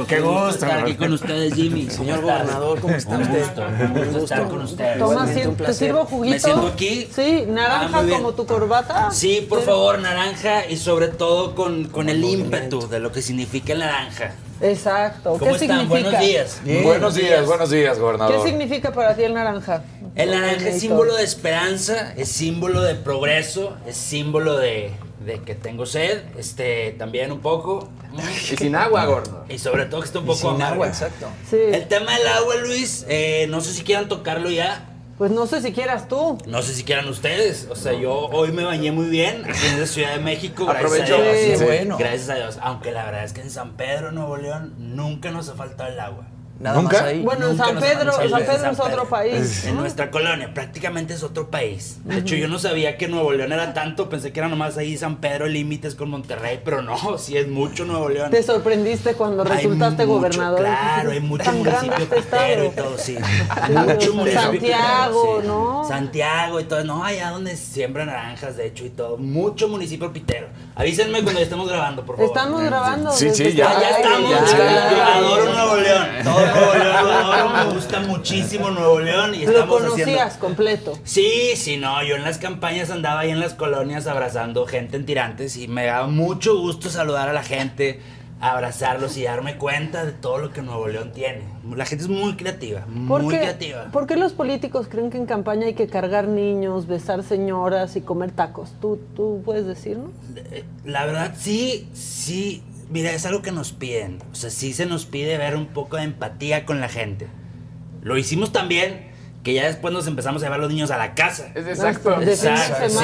Gusto. Qué gusto, estar aquí con ustedes, Jimmy. Señor gobernador, ¿cómo está Un usted? gusto, un gusto estar con ustedes. Toma, ¿te sirvo juguito? ¿Me siento aquí? Sí, Ah, naranja bien. como tu corbata. Sí, por favor, naranja y sobre todo con, con el ímpetu de lo que significa el naranja. Exacto. ¿Cómo ¿Qué están? significa? Buenos días. Buenos días, buenos días, ¿Qué gobernador. significa para ti el naranja? El naranja es símbolo de esperanza, es símbolo de progreso, es símbolo de, de que tengo sed, este, también un poco. Y sin agua, gordo. Y sobre todo que está un poco Sin amargo. agua, exacto. Sí. El tema del agua, Luis, eh, no sé si quieran tocarlo ya. Pues no sé si quieras tú. No sé si quieran ustedes. O sea, yo hoy me bañé muy bien aquí en la Ciudad de México. Gracias Aprovechó. a Dios. Sí, Sí. bueno. Gracias a Dios. Aunque la verdad es que en San Pedro, Nuevo León, nunca nos ha faltado el agua. Nada ¿Nunca? más ahí. Bueno, en Nunca San Pedro. San Pedro San es otro país. En nuestra colonia, prácticamente es otro país. De hecho, yo no sabía que Nuevo León era tanto. Pensé que era nomás ahí San Pedro, límites con Monterrey. Pero no, sí es mucho Nuevo León. Te sorprendiste cuando Hay resultaste mucho, gobernador. Claro, hay mucho Tan municipio este pitero y todo, sí. Mucho municipio Santiago, pitero, sí. ¿no? Santiago y todo. No, allá donde siembran naranjas, de hecho, y todo. Mucho municipio pitero. Avísenme cuando ya estemos grabando, por favor. Estamos grabando. Sí, sí, ya. Ah, ya estamos. ya. Adoro Nuevo León. Todo Nuevo León adoro. Me gusta muchísimo Nuevo León. Y Lo conocías haciendo. completo. Sí, sí, no. Yo en las campañas andaba ahí en las colonias abrazando gente en tirantes y me daba mucho gusto saludar a la gente, abrazarlos y darme cuenta de todo lo que Nuevo León tiene. La gente es muy creativa, ¿Por muy qué, creativa. ¿Por qué los políticos creen que en campaña hay que cargar niños, besar señoras y comer tacos? ¿Tú, tú puedes decirnos? La verdad, sí, sí. Mira, es algo que nos piden. O sea, sí se nos pide ver un poco de empatía con la gente. Lo hicimos también, que ya después nos empezamos a llevar los niños a la casa. Es exacto. De fin de Exacto, sí,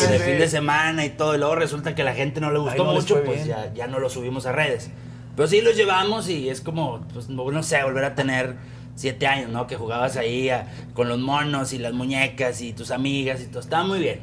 sí, de fin de semana y todo. Y luego resulta que a la gente no le gustó no mucho, pues ya, ya no lo subimos a redes. Pero sí los llevamos y es como, pues no no sé, volver a tener siete años, ¿no? Que jugabas ahí a- con los monos y las muñecas y tus amigas y todo. Estaba muy bien.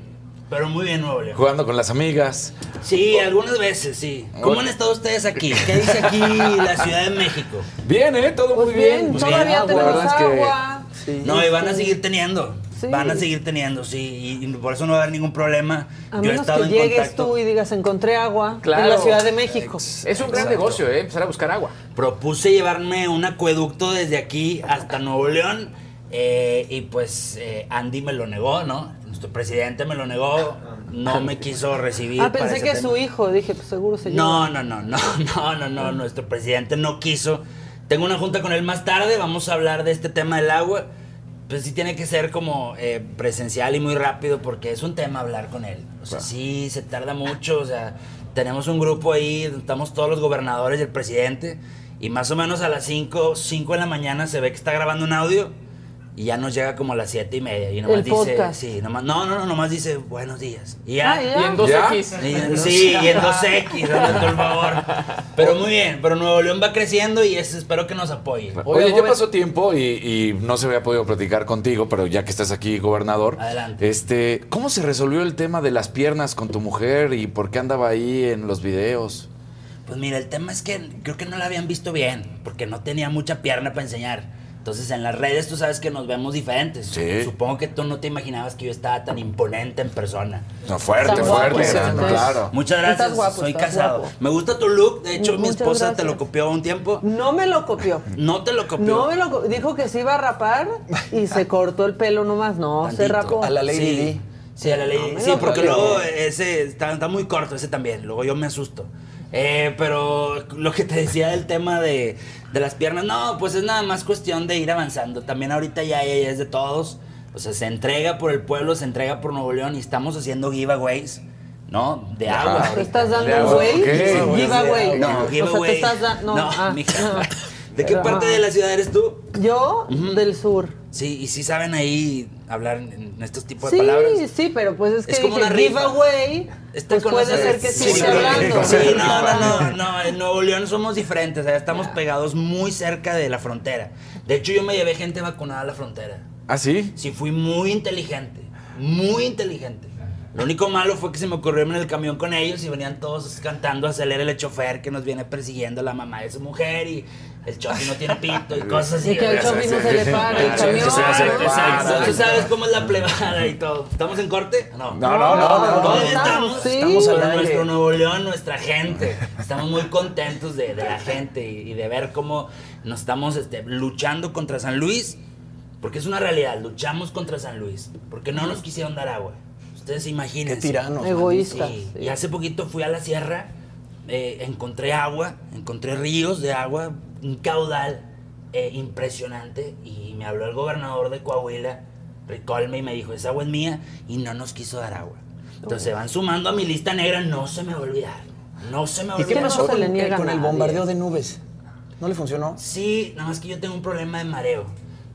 Pero muy bien, Nuevo León. Jugando con las amigas. Sí, algunas veces, sí. ¿Cómo han estado ustedes aquí? ¿Qué dice aquí la Ciudad de México? Bien, ¿eh? Todo Pues muy bien. bien, Pues todavía bien, tenemos la verdad es que- agua. No, y van a seguir teniendo. Sí. Van a seguir teniendo, sí. Y, por eso no va a haber ningún problema. A Yo he estado que en llegues contacto. tú y digas, encontré agua Claro. en la Ciudad de México. Es un gran negocio, ¿eh? Empezar a buscar agua. Propuse llevarme un acueducto desde aquí hasta Nuevo León. eh, y pues eh, Andy me lo negó, ¿no? Nuestro presidente me lo negó. No me quiso recibir. Ah, para pensé ese que tema. su hijo. Dije, pues seguro se No, no, no, no, no, no, no, nuestro presidente no quiso. Tengo una junta con él más tarde, vamos a hablar de este tema del agua. Pues sí tiene que ser como eh, presencial y muy rápido porque es un tema hablar con él. O sea, sí, se tarda mucho, o sea, tenemos un grupo ahí, estamos todos los gobernadores y el presidente y más o menos a las 5, 5 de la mañana se ve que está grabando un audio y ya nos llega como a las 7 y media y nomás El dice, podcast. sí, nomás, no, no, no, nomás dice buenos días. Y ya. Ah, ya. Y en 2X. Y- Sí, y en 2X, hazme tú el favor. Pero muy bien, pero Nuevo León va creciendo y es- espero que nos apoye. Oye, ya pasó tiempo y, y no se había podido platicar contigo, pero ya que estás aquí, gobernador. Adelante. Este, ¿cómo se resolvió el tema de las piernas con tu mujer y por qué andaba ahí en los videos? Pues mira, el tema es que creo que no la habían visto bien, porque no tenía mucha pierna para enseñar. Entonces en las redes tú sabes que nos vemos diferentes. Sí. Supongo que tú no te imaginabas que yo estaba tan imponente en persona. No, fuerte, fuerte, claro. Muchas gracias, Estás guapo, soy estás casado. guapo. Me gusta tu look, de hecho mi Muchas esposa te gracias. lo copió un tiempo. No me lo copió. No te lo copió. No me lo co- dijo que se iba a rapar y se cortó el pelo nomás. No, se Tantito. rapó. A la Lady sí. Sí, a la Lady No, Sí, porque luego ese está, está muy corto, ese también. Luego yo me asusto. Eh, pero lo que te decía del tema de, de las piernas, no, pues es nada más cuestión de ir avanzando. También ahorita ya, ya es de todos. O sea, se entrega por el pueblo, se entrega por Nuevo León y estamos haciendo giveaways, ¿no? De agua. ¿Te estás ¿De dando agua? güey? Giveaway. No, O sea, giveaway. te estás dando. No, ah, mija. ¿De qué parte de la ciudad eres tú? Yo, del sur. Sí, y sí saben ahí hablar en estos tipos Sí, de palabras. sí, pero pues es que Es como dije una rifa. Esta pues puede ser que sí, sí, esté hablando. Sí, no, no, no, no, en Nuevo León somos diferentes, o sea, estamos pegados muy cerca de la frontera. De hecho, yo me llevé gente vacunada a la frontera. ¿Ah, sí? Sí, fui muy inteligente, muy inteligente. Lo único malo fue que se me ocurrió irme en el camión con ellos y venían todos cantando acelera el chofer que nos viene persiguiendo la mamá de su mujer y el chofer no tiene pito y cosas así. Y que al chofer no se le para el camión. Exacto, tú sabes cómo es la plebada y todo. ¿Estamos en corte? No. No, no, no, no, no. Todavía estamos, estamos, sí. estamos Al con aire. nuestro Nuevo León, nuestra gente. Estamos muy contentos de, de la gente y, y de ver cómo nos estamos este, luchando contra San Luis. Porque es una realidad, luchamos contra San Luis. Porque no nos quisieron dar agua. Ustedes imaginen. Qué tiranos. Egoístas. Y hace poquito fui a la sierra, eh, encontré agua, encontré ríos de agua, un caudal eh, impresionante. Y me habló el gobernador de Coahuila, Ricolme, y me dijo: Esa agua es mía, y no nos quiso dar agua. Entonces se van sumando a mi lista negra, no se me va a olvidar. No se me va a ¿Y qué olvidar. pasó con, le niega con a el bombardeo de nubes? ¿No le funcionó? Sí, nada más que yo tengo un problema de mareo.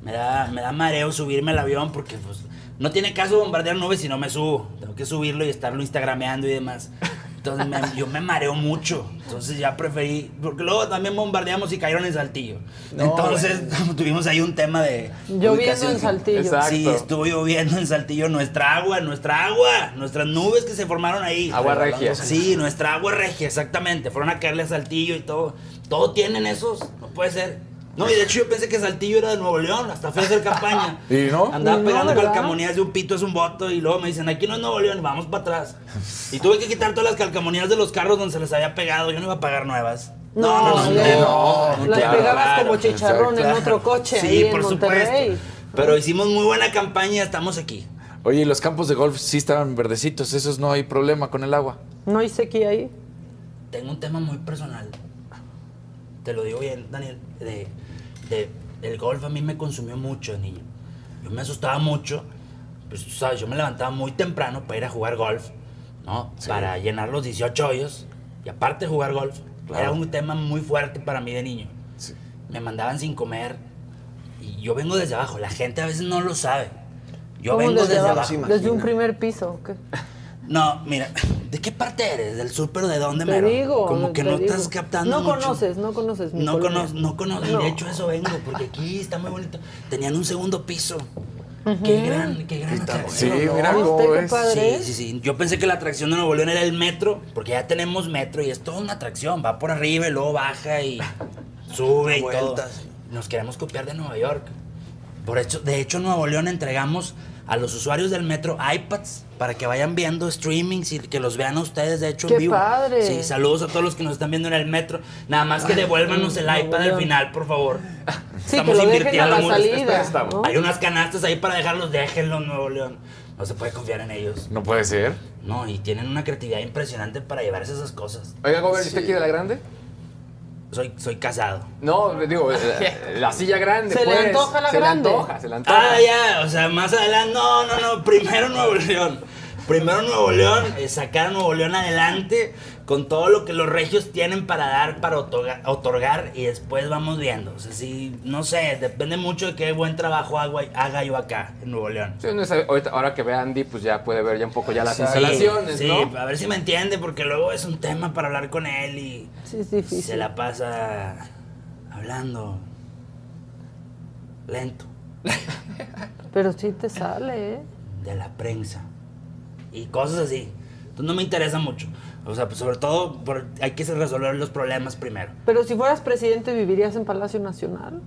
Me da, me da mareo subirme al avión porque pues, no tiene caso bombardear nubes si no me subo. Tengo que subirlo y estarlo instagrameando y demás. Entonces me- yo me mareo mucho. Entonces ya preferí. Porque luego también bombardeamos y cayeron en Saltillo. Entonces tuvimos ahí un tema de. Lloviendo en Saltillo. Exacto. Sí, estuvo lloviendo en Saltillo. Nuestra agua, nuestra agua. Nuestras nubes que se formaron ahí. Agua regia. Sí, nuestra agua regia, exactamente. Fueron a caerle a Saltillo y todo. Todo tienen esos. No puede ser. No, y de hecho yo pensé que Saltillo era de Nuevo León, hasta fue a hacer campaña. ¿Y no? Andaba Y no, pegando ¿verdad? calcamonías de un pito es un voto y luego me dicen, aquí no es Nuevo León, vamos para atrás. Y tuve que quitar todas las calcamonías de los carros donde se les había pegado, yo no iba a pagar nuevas. No, no, no, no, las claro, pegabas claro, como chicharrón en otro coche Sí, ahí en por Monterrey. supuesto. Pero hicimos muy buena campaña, estamos aquí. Oye, y los campos de golf sí estaban verdecitos, esos no hay problema con el agua. No hay sequía ahí. Tengo un tema muy personal. Te lo digo bien, Daniel. De, de- el golf a mí me consumió mucho de niño. Yo me asustaba mucho. Pues tú sabes, yo me levantaba muy temprano para ir a jugar golf, ¿no? Para llenar los 18 hoyos. Y aparte de jugar golf, Claro. era un tema muy fuerte para mí de niño. Sí. Me mandaban sin comer. Y yo vengo desde abajo. La gente a veces no lo sabe. Yo ¿Cómo vengo desde desde, abajo? Desde un primer piso. ¿o qué? No, mira, ¿de qué parte eres? ¿Del sur, pero de dónde, Te mero? digo. Como que te no digo. estás captando No mucho. conoces, no conoces mi No conozco, no conozco. Y No. de hecho eso vengo, porque aquí está muy bonito. Tenían un segundo piso. Qué gran, qué gran atracción. Sí, ¿no? mira ¿Viste cómo qué es. padre? Sí, sí, sí. Yo pensé que la atracción de Nuevo León era el metro, porque ya tenemos metro y es toda una atracción. Va por arriba y luego baja y sube y todo. Vueltas. Nos queremos copiar de Nueva York. Por hecho, de hecho, en Nuevo León entregamos a los usuarios del metro iPads para que vayan viendo streamings y que los vean a ustedes, de hecho, ¡Qué en vivo. padre! Sí, saludos a todos los que nos están viendo en el metro. Nada más que devuélvanos el iPad al final, por favor. Sí, que lo dejen a la mucho. salida. ¿no? Hay unas canastas ahí para dejarlos, déjenlos, Nuevo León. No se puede confiar en ellos. No puede ser. No, y tienen una creatividad impresionante para llevarse esas cosas. Oiga, Gober, ¿usted quiere la grande? Soy, soy casado. No, le digo, eh, la silla grande. Se le pues. antoja la se grande. Le antoja, se le antoja. Ah, ya, o sea, más adelante. No, no, no. Primero Nuevo León. Primero Nuevo León, eh, sacar a Nuevo León adelante con todo lo que los regios tienen para dar, para otorga- otorgar, y después vamos viendo. O sea, sí, no sé, depende mucho de qué buen trabajo haga, haga yo acá en Nuevo León. Sí, no es- ahorita- ahora que ve a Andy, pues ya puede ver ya un poco ya las Sí, instalaciones, sí, ¿no? a ver si me entiende, porque luego es un tema para hablar con él y Sí, es difícil. se la pasa hablando lento. Pero sí te sale, ¿eh? de la prensa y cosas así. Entonces no me interesa mucho. O sea, pues sobre todo por- hay que resolver los problemas primero. Pero si fueras presidente, ¿vivirías en Palacio Nacional?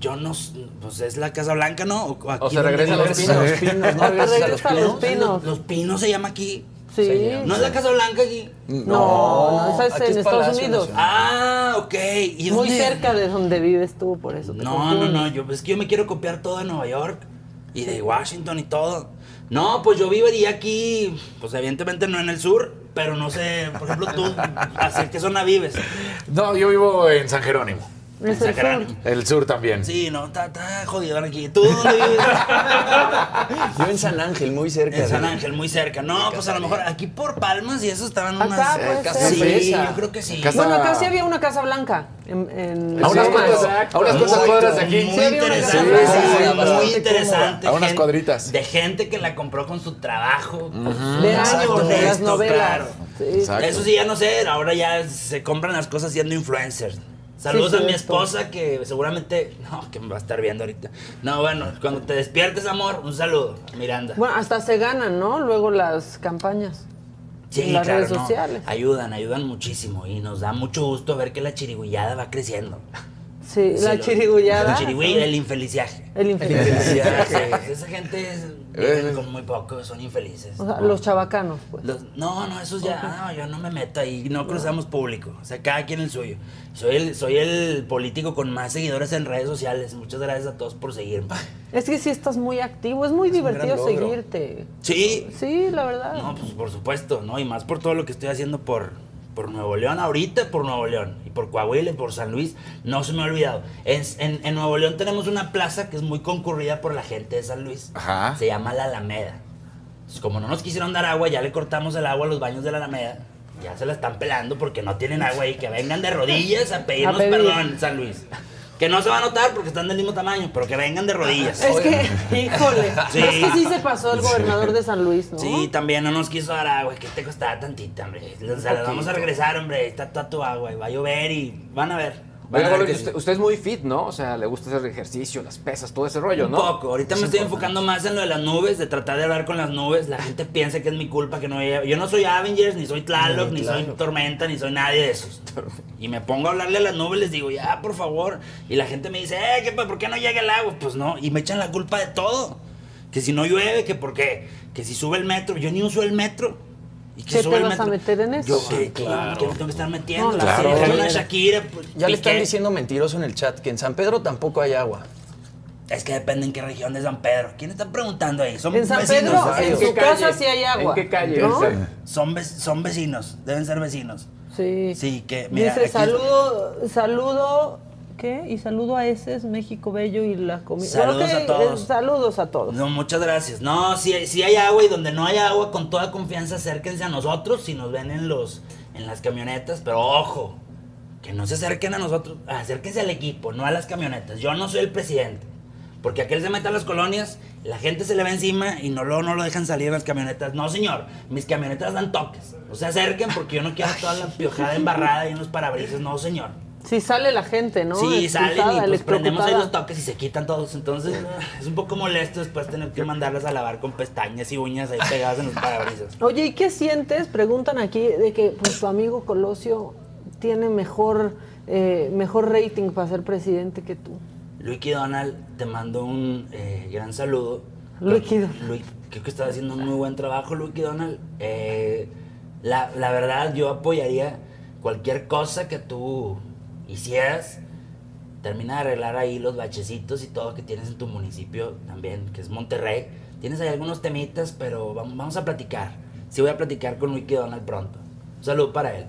Yo no, pues es la Casa Blanca, ¿no? O, aquí O se regresa a los pinos. Los pinos, ¿no? Los regresa a los pinos. pinos. Los, los Pinos se llama aquí. Sí. ¿No es la Casa Blanca aquí? No, no, esa es aquí en es Estados Palacio Unidos. Nacional. Ah, ok. ¿Y Muy dónde? cerca de donde vives tú, por eso te No, no, no. Yo, es que yo me quiero copiar todo de Nueva York. y de Washington y todo. No, pues yo viviría aquí, pues evidentemente no en el sur, pero no sé, por ejemplo, tú, ¿hacia qué zona vives? No, yo vivo en San Jerónimo. El sur. El sur también. Sí, no, está, está jodido aquí. ¿Tú? Yo en San Ángel, muy cerca. En San Ángel, muy cerca. No, pues a lo mejor aquí por Palmas y eso estaban unas... puede Casa ser. Sí, yo creo que sí. Casa- Bueno, acá sí había una casa blanca. En, en- A unas Sí. a unas cuadras de aquí. Muy Sí, una interesante, muy interesante. A unas cuadritas. De gente que la compró con su trabajo. De años, de las novelas. claro. Sí. Eso sí, ya no sé, ahora ya se compran las cosas siendo influencers. Saludos Sí, a mi esposa que seguramente, no, que me va a estar viendo ahorita. No, bueno, cuando te despiertes, amor, un saludo, Miranda. Bueno, hasta se ganan, ¿no? Luego las campañas. Sí, en las claro, redes no. sociales. Ayudan, ayudan muchísimo y nos da mucho gusto ver que la chiriguillada va creciendo. Sí, Sí, la lo- chirigullada. El chirigüí, el infeliciaje. El infeliz. Sí, esa gente es, viven con muy poco, son infelices. O sea, los chabacanos, pues. Los- no, no, esos ya, no, yo no me meto ahí, no cruzamos público, o sea, cada quien el suyo. Soy el, soy el político con más seguidores en redes sociales, muchas gracias a todos por seguirme. Es que sí estás muy activo, es muy divertido seguirte. Sí, Sí, la verdad. no, pues por supuesto, ¿no? Y más por todo lo que estoy haciendo por, por Nuevo León, ahorita por Nuevo León, y por Coahuila y por San Luis, no se me ha olvidado. En, en- en Nuevo León tenemos una plaza que es muy concurrida por la gente de San Luis. Ajá. Se llama La Alameda. Como no nos quisieron dar agua, ya le cortamos el agua a los baños de la Alameda. Ya se la están pelando porque no tienen agua y que vengan de rodillas a pedirnos A pedir. perdón, San Luis. Que no se va a notar porque están del mismo tamaño, pero que vengan de rodillas. Es que, híjole, Sí. es que sí se pasó el gobernador de San Luis, ¿no? Sí, también no nos quiso dar agua, que te costaba tantita, hombre. O sea, la vamos a regresar, hombre. Está toda tu agua y va a llover y van a ver. Oiga, usted, es muy fit, ¿no? O sea, le gusta hacer ejercicio, las pesas, todo ese rollo, Un ¿no? poco. Ahorita me estoy enfocando más en lo de las nubes, de tratar de hablar con las nubes. La gente piensa que es mi culpa, que no Yo no soy Avengers, ni soy Tlaloc, ni soy Tormenta, ni soy nadie de esos. Y me pongo a hablarle a las nubes, les digo, ya, por favor. Y la gente me dice, eh, ¿qué, ¿por qué no llega el agua? Pues no. Y me echan la culpa de todo. Que si no llueve, que por qué. Que si sube el metro. Yo ni uso el metro. ¿Y ¿Qué te vas a meter en eso? Yo, ¿qué, qué- qué me tengo que estar metiendo? No, Si Claro. es una Shakira, pues, Ya le están diciendo mentiroso en el chat que en San Pedro tampoco hay agua. Es que depende en qué región de San Pedro. ¿Quién está preguntando ahí? Son En San vecinos. Pedro, en su calle? casa sí hay agua. ¿En qué calle? ¿no? Son, ve- son vecinos, deben ser vecinos. Sí. Sí, que mira, Dice, aquí- saludo, saludo, ¿qué? Y saludo a ese, es México Bello y la comida. Saludos a todos. saludos a todos. No, muchas gracias. No, si, si hay agua y donde no hay agua, con toda confianza acérquense a nosotros si nos ven en los en las camionetas, pero ojo, que no se acerquen a nosotros, acérquense al equipo, no a las camionetas. Yo no soy el presidente. Porque aquel se mete a las colonias, la gente se le va encima y no lo, no lo dejan salir en las camionetas. No, señor, mis camionetas dan toques. No se acerquen porque yo no quiero toda la piojada embarrada ahí en los parabrisas. No, señor. Sí sale la gente, ¿no? Sí, salen y pues prendemos ahí los toques y se quitan todos. Entonces es un poco molesto después tener que mandarlas a lavar con pestañas y uñas ahí pegadas en los parabrisas. Oye, ¿y qué sientes? Preguntan aquí de que pues, tu amigo Colosio tiene mejor, eh, mejor rating para ser presidente que tú. Luiki Donald, te mando un eh, gran saludo. Luiki Donald. Creo que estás haciendo un muy buen trabajo, Luiki Donald. Eh, la, la verdad, yo apoyaría cualquier cosa que tú hicieras. Termina de arreglar ahí los bachecitos y todo que tienes en tu municipio también, que es Monterrey. Tienes ahí algunos temitas, pero vamos, a platicar. Sí voy a platicar con Luiki Donald pronto. Un saludo para él.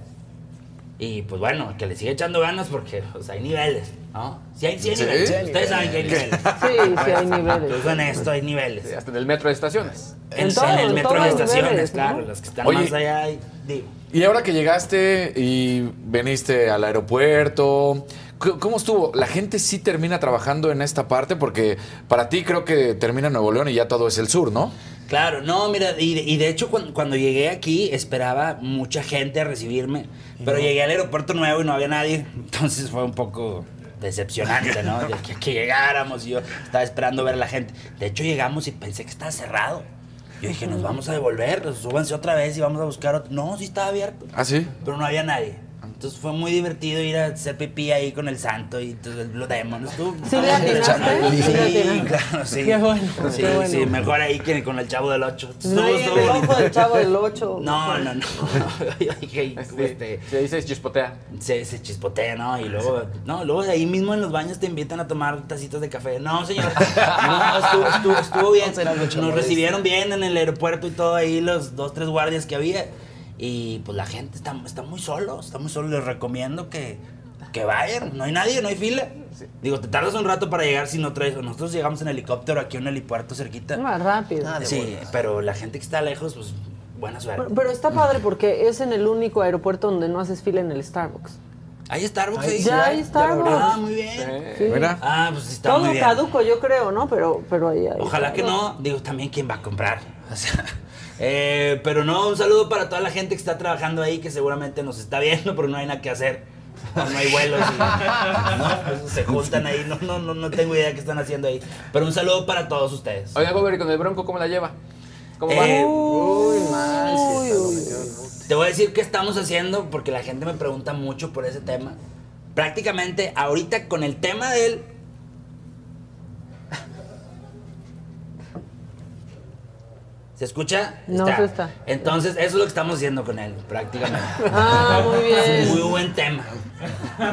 Y pues bueno, que le siga echando ganas porque pues, hay niveles, ¿no? Sí hay, sí hay Sí. niveles. Ustedes saben que hay niveles. Sí, sí hay niveles. Incluso en esto hay niveles. Sí, Hasta en el metro de estaciones. En En, todo, en el metro de los estaciones, niveles, ¿no? claro, las que están Oye. más allá, digo. Y ahora que llegaste y veniste al aeropuerto, ¿cómo estuvo? ¿La gente sí termina trabajando en esta parte? Porque para ti creo que termina Nuevo León y ya todo es el sur, ¿no? Claro, no, mira, y, de- y de hecho cuando, cuando llegué aquí esperaba mucha gente a recibirme, pero llegué al aeropuerto nuevo y no había nadie, entonces fue un poco decepcionante, ¿no? De que, que llegáramos y yo estaba esperando ver a la gente. De hecho llegamos y pensé que estaba cerrado. Yo dije, nos vamos a devolver, súbanse otra vez y vamos a buscar otro. No, sí estaba abierto. ¿Ah, sí? Pero no había nadie. Entonces fue muy divertido ir a hacer pipí ahí con el santo y entonces el Blue Demon. Estuvo, ¿Sí? Sí, ¿Sí claro, sí. Qué bueno, Sí, qué bueno. sí, mejor ahí que con el chavo del 8. No el ojo del chavo del 8. No, no, no. Este, Se dice chispotea. se, se chispotea, ¿no? Y luego, no, luego ahí mismo en los baños te invitan a tomar tacitas de café. No, señor. No, estuvo, estuvo, estuvo bien. Nos recibieron bien en el aeropuerto y todo ahí, los dos, tres guardias que había. Y pues la gente está, está muy solo, está muy solo. Les recomiendo que, que vayan. No hay nadie, no hay fila. Digo, te tardas un rato para llegar si no traes. Nosotros llegamos en helicóptero aquí a un helipuerto cerquita. Más rápido. Sí, pero la gente que está lejos, pues buena suerte. Pero, pero está padre porque es en el único aeropuerto donde no haces fila en el Starbucks. ¿Hay Starbucks ahí? Ya hay Starbucks. Ah, muy bien. Sí. Mira. Ah, pues está Todo muy bien. caduco, yo creo, ¿no? Pero, pero ahí hay. Ojalá que no. Digo, también quién va a comprar. O sea, eh, pero no, un saludo para toda la gente que está trabajando ahí, que seguramente nos está viendo, pero no hay nada que hacer. No hay vuelos y no, pues, se juntan ahí. No, no, no, no tengo idea qué están haciendo ahí. Pero un saludo para todos ustedes. Oiga, Gober, ¿y con el Bronco cómo la lleva? ¿Cómo Eh, va? Uy, mal. Uy, Te voy a decir qué estamos haciendo porque la gente me pregunta mucho por ese tema. Prácticamente ahorita con el tema de él. ¿Se escucha? No se está. Entonces, eso es lo que estamos haciendo con él, prácticamente. Ah, muy bien. Muy buen tema.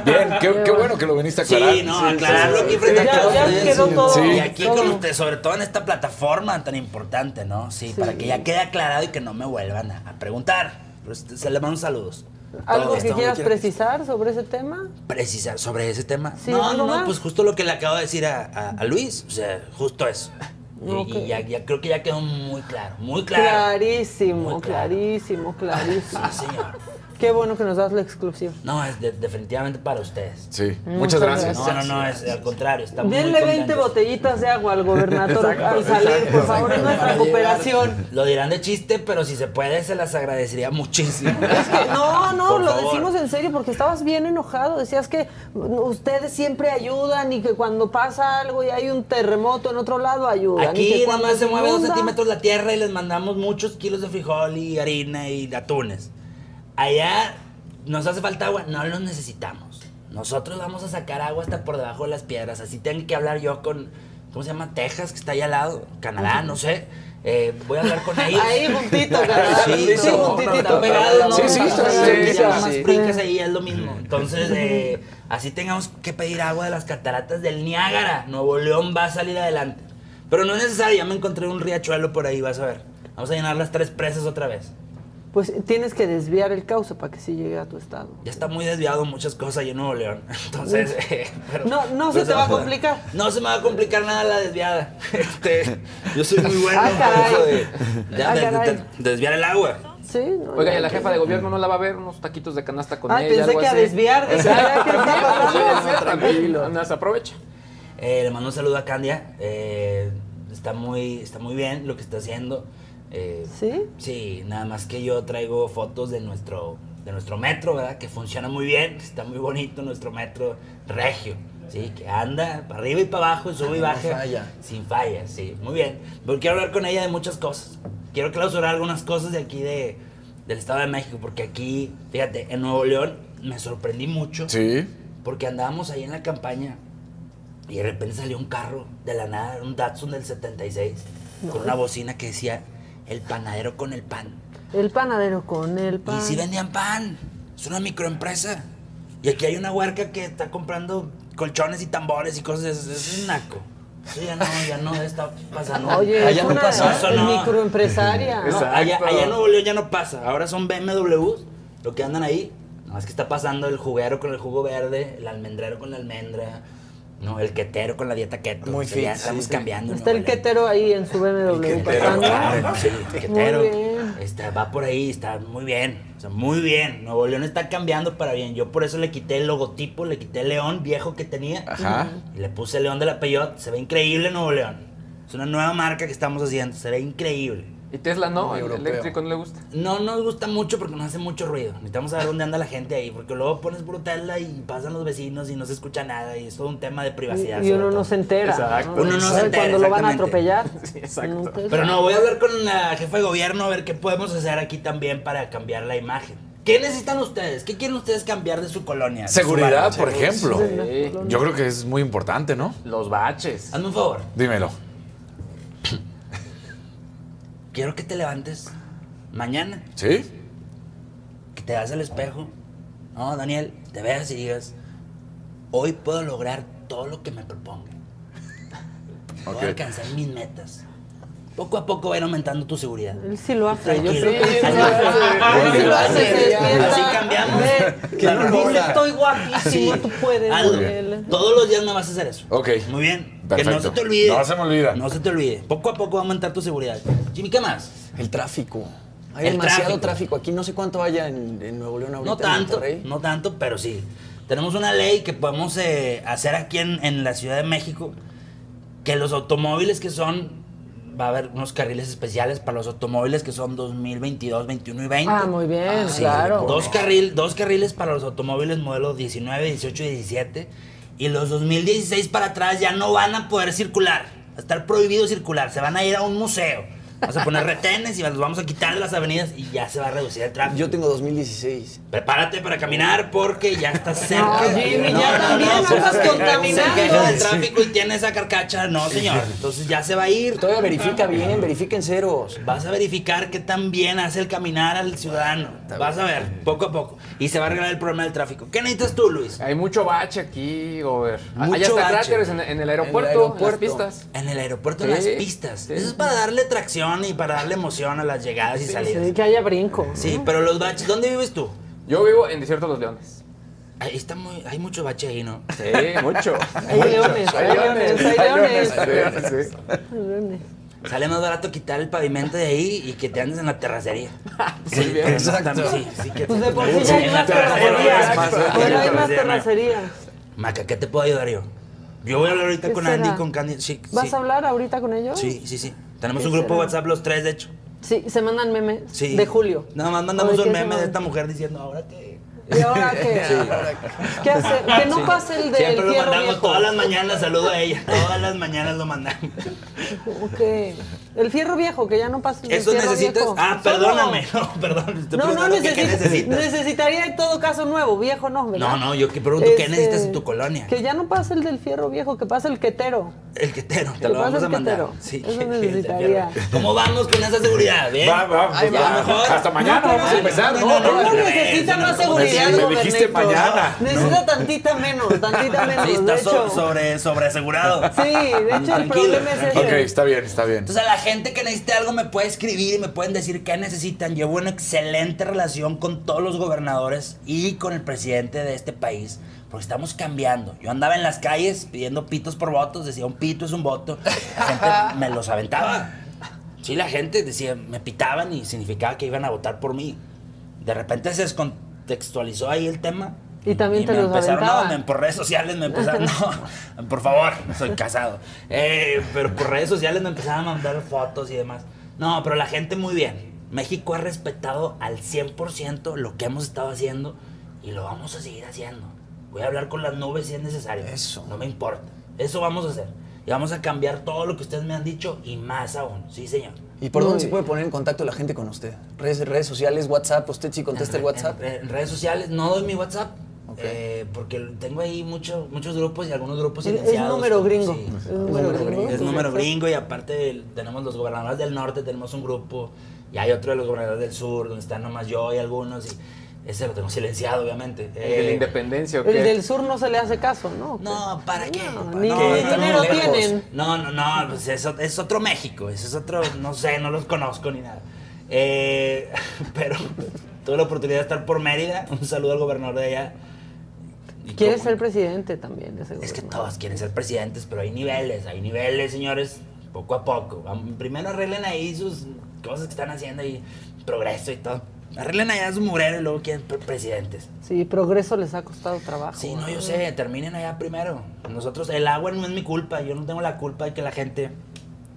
Bien, qué, qué bueno que lo viniste a aclarar. Sí, no, aclararlo aquí frente a todos. ya quedó todo. Sí. Y aquí todo. con ustedes, sobre todo en esta plataforma tan importante, ¿no? Sí, para que ya quede aclarado y que no me vuelvan a, a preguntar. Pero este, se le mando saludos. ¿Algo que quieras precisar sobre ese tema? precisar sobre ese tema. Sí, no, ¿algo no, no, más? pues justo lo que le acabo de decir a, a- a Luis, o sea, justo eso. Y, ya, ya creo que ya quedó muy claro, muy claro. Clarísimo, Muy claro. clarísimo, clarísimo. Sí, señor. Qué bueno que nos das la exclusiva. No, es de- definitivamente para ustedes. Sí, Muchas muchas gracias. No, no, no, es al contrario, está muy Denle 20 contentos. botellitas de agua al gobernador al salir, por favor, es nuestra cooperación. Lo dirán de chiste, pero si se puede, se las agradecería muchísimo. Es que no, no, Por lo favor. decimos en serio porque estabas bien enojado. Decías que ustedes siempre ayudan y que cuando pasa algo y hay un terremoto en otro lado ayudan. y Aquí que nada más se mueve dos centímetros la tierra y les mandamos muchos kilos de frijol y harina y atunes. Allá nos hace falta agua, no los necesitamos. Nosotros vamos a sacar agua hasta por debajo de las piedras. Así tengo que hablar yo con, ¿cómo se llama? Texas, que está ahí al lado, Canadá, no sé. Eh, voy a hablar con ellos. Ahí juntito, Canadá. Sí, Sí, está pegado. Sí, sí, está Sí, sí, ahí es lo mismo. Entonces, eh, así tengamos que pedir agua de las cataratas del Niágara. Nuevo León va a salir adelante. Pero no es necesario, ya me encontré un riachuelo por ahí, vas a ver. Vamos a llenar las tres presas otra vez. Pues tienes que desviar el cauce para que sí llegue a tu estado. Ya está muy desviado muchas cosas ahí en Nuevo León. Entonces, eh, pero- No- no se te va a complicar. No se me va a complicar nada la desviada. Este, yo soy muy bueno Ah, eso de, de- Ah, de- de- de desviar el agua. Sí, no, Oiga, ya ¿y la jefa de gobierno no la va a ver? Unos taquitos de canasta con Ah, ella, pensé algo que a desviar. Dije, "Ay, ¿qué está pasando?" Sí, tranquilo. Nada, se aprovecha. Eh, le mando un saludo a Candia. Eh, está, muy, está muy bien lo que está haciendo. Eh, ¿Sí? Sí, nada más que yo traigo fotos de nuestro, de nuestro metro, ¿verdad? Que funciona muy bien, está muy bonito nuestro metro regio. Sí, que anda para arriba y para abajo, sube y baja. falla. Sin falla, sí, muy bien. Pero quiero hablar con ella de muchas cosas. Quiero clausurar algunas cosas de aquí de, del Estado de México, porque aquí, fíjate, en Nuevo León me sorprendí mucho. Sí. Porque andábamos ahí en la campaña y de repente salió un carro de la nada, un Datsun del 76, con una bocina que decía el panadero con el pan. El panadero con el pan. Y sí vendían pan. Es una microempresa. Y aquí hay una huerca que está comprando colchones y tambores y cosas de esas. Es un naco. Eso ya no, ya no está pasando. Oye, Allá es no una pasa. Eso no. microempresaria. No, allá, allá Nuevo León ya no pasa. Ahora son BMWs lo que andan ahí. No, es que está pasando el juguero con el jugo verde, el almendrero con la almendra, no, el quetero con la dieta keto. Muy O sea, ya fit, estamos sí. cambiando. Está el quetero ahí en su BMW pasando. Claro, sí, el quetero. Muy bien. Está, va por ahí, está muy bien. O sea, muy bien. Nuevo León está cambiando para bien. Yo por eso le quité el logotipo, le quité el león viejo que tenía. Ajá. Y le puse el león de la Peyot. Se ve increíble Nuevo León. Es una nueva marca que estamos haciendo. Se ve increíble. ¿Y Tesla no? Muy ¿El europeo. eléctrico no le gusta? No nos gusta mucho porque nos hace mucho ruido. Necesitamos saber dónde anda la gente ahí. Porque luego pones brutela y pasan los vecinos y no se escucha nada. Y es todo un tema de privacidad. Y uno no se entera. Exacto. ¿no? Uno no se ¿Sabe entera, Cuando lo van a atropellar. Sí, exacto. No, Pero no, voy a hablar con la jefa de gobierno a ver qué podemos hacer aquí también para cambiar la imagen. ¿Qué necesitan ustedes? ¿Qué quieren ustedes cambiar de su colonia? su Seguridad, por ejemplo. Sí. Yo creo que es muy importante, ¿no? Los baches. Hazme un favor. Dímelo. Quiero que te levantes mañana, ¿Sí? que te veas al espejo. No, Daniel, te veas y digas, hoy puedo lograr todo lo que me proponga. A alcanzar mis metas. Poco a poco va a ir aumentando tu seguridad. Él sí lo hace, yo que sí Así- lo hace. Sí lo. Así cambiamos. Que no dice, estoy guapísimo, tú puedes. Hazlo. Todos los días me vas a hacer eso. Ok. Muy bien. Que Perfecto. no se te olvide. No se me olvida. No se te olvide. Poco a poco va a aumentar tu seguridad. Jimmy, ¿qué más? El tráfico. Hay El demasiado tráfico. tráfico. Aquí no sé cuánto haya en, en Nuevo León ahorita. No tanto, no tanto, pero sí. Tenemos una ley que podemos eh, hacer aquí en, en la Ciudad de México, que los automóviles que son, va a haber unos carriles especiales para los automóviles que son 2022, 21 y 20. Ah, muy bien, Sí, claro. Dos, carril, dos carriles para los automóviles modelo 19, 18 y 17. Y los 2016 para atrás ya no van a poder circular. Va a estar prohibido circular. Se van a ir a un museo. Vamos a poner retenes y los vamos a quitar de las avenidas y ya se va a reducir el tráfico. Yo tengo 2016. Prepárate para caminar porque ya estás cerca. No, Jimmy, ya también no, se- contaminando. Se queja del tráfico y tiene esa carcacha. No, señor. Entonces ya se va a ir. Todavía verifica bien, verifiquen ceros. Vas a verificar qué tan bien hace el caminar al ciudadano. Vas a ver, poco a poco. Y se va a arreglar el problema del tráfico. ¿Qué necesitas tú, Luis? Hay mucho bache aquí, Gober. Mucho Hay hasta bache. cráteres en, en el aeropuerto, aeropuerto. en las pistas. En el aeropuerto, Sí, en las pistas. sí. Eso es para darle tracción y para darle emoción a las llegadas y salidas. Sí, que haya brinco. Sí, pero los baches, ¿dónde vives tú? Yo vivo en Desierto de los Leones. Ahí está muy, hay mucho bache ahí, ¿no? Sí, mucho. Hay leones, hay leones, hay leones. Hay leones, sí. Hay leones. Sale más barato quitar el pavimento de ahí y que te andes en la terracería. Sí, bien. pero no Exacto. sí, sí que Pues de por sí Sí, ya hay más terracería, terracerías. Pero hay más terracería, terracerías. Maca, ¿qué te puedo ayudar yo? Yo voy a hablar ahorita ¿Qué con será? Andy y con Candy. Sí, ¿Vas sí. a hablar ahorita con ellos? Sí, sí, sí. Tenemos ¿Qué un grupo de? WhatsApp los tres, de hecho. Sí, se mandan memes Sí. de Julio. Nada más ¿O mandamos de un meme de esta mujer diciendo, ¿ahora qué? ¿Y ahora qué? ¿Qué hacer? Que no pase el del Siempre lo mandamos viejo. todas las mañanas, saludo a ella. Todas las mañanas lo mandamos. Ok. El fierro viejo, que ya no del ¿Eso necesitas? viejo. Ah, perdóname. No, perdón. te No, no pregunto, ¿qué- ¿Qué necesito. necesitas? Necesitaría en todo caso nuevo, viejo no, ¿verdad? No, no, yo que pregunto, ¿qué Este, necesitas en tu colonia? Que ya no pase el del fierro viejo, que pase el quetero. El quetero, te Que lo vamos el a mandar. quetero. Sí, Eso necesitaría. ¿Cómo vamos con esa seguridad? ¿Bien? Va, va, Ay, va mejor. Hasta mañana No, vamos a empezar. no, No, no, no, No, no, necesita no, más no, seguridad, me dijiste mañana. Necesita tantita menos, tantita menos. Sí, está sobre, asegurado. Sí, de hecho el problema es tranquilo. Ok, ese. está bien, está bien. Entonces a la gente que necesite algo me puede escribir y me pueden decir qué necesitan. Llevo una excelente relación con todos los gobernadores y con el presidente de este país. Porque estamos cambiando. Yo andaba en las calles pidiendo pitos por votos, decía un pito es un voto. La gente me los aventaba. Sí, la gente decía, me pitaban y significaba que iban a votar por mí. De repente se descontextualizó ahí el tema. Y también te me los empezaron, no, aventaban. me- por redes sociales me empezaron, no, por favor, soy casado. Eh, pero por redes sociales me empezaron a mandar fotos y demás. No, pero la gente muy bien. México ha respetado al 100% lo que hemos estado haciendo y lo vamos a seguir haciendo. Voy a hablar con las nubes si es necesario. Eso. No me importa. Eso vamos a hacer. Y vamos a cambiar todo lo que ustedes me han dicho y más aún. Sí, señor. ¿Y por dónde se puede poner en contacto la gente con usted? ¿Redes, redes sociales, WhatsApp? ¿Usted sí contesta el En- WhatsApp? En, en redes sociales no doy mi WhatsApp. Ok. eh, porque tengo ahí mucho- muchos grupos y algunos grupos Es- es silenciados. número gringo. sí. Es número gringo. Es número gringo y aparte el- tenemos los gobernadores del norte, tenemos un grupo y hay otro de los gobernadores del sur donde están nomás yo y algunos y ese lo tengo silenciado obviamente. ¿El de la Eh, independencia o El qué? del sur no se le hace caso, ¿no? no, ¿para qué? No, Pa- ni no, dinero lejos. tienen. No, no, no, pues es, es otro México, es otro, no sé, no los conozco ni nada. Eh, pero tuve la oportunidad de estar por Mérida, un saludo al gobernador de allá. Y Quiere ser presidente también de ese Es que todos quieren ser presidentes, pero hay niveles, hay niveles, señores, poco a poco. Primero arreglen ahí sus cosas que están haciendo ahí, progreso y todo. Arreglen allá su mugrero y luego quieren presidentes. Sí, progreso les ha costado trabajo. Sí, no, yo sé, terminen allá primero. Nosotros, el agua no es mi culpa, yo no tengo la culpa de que la gente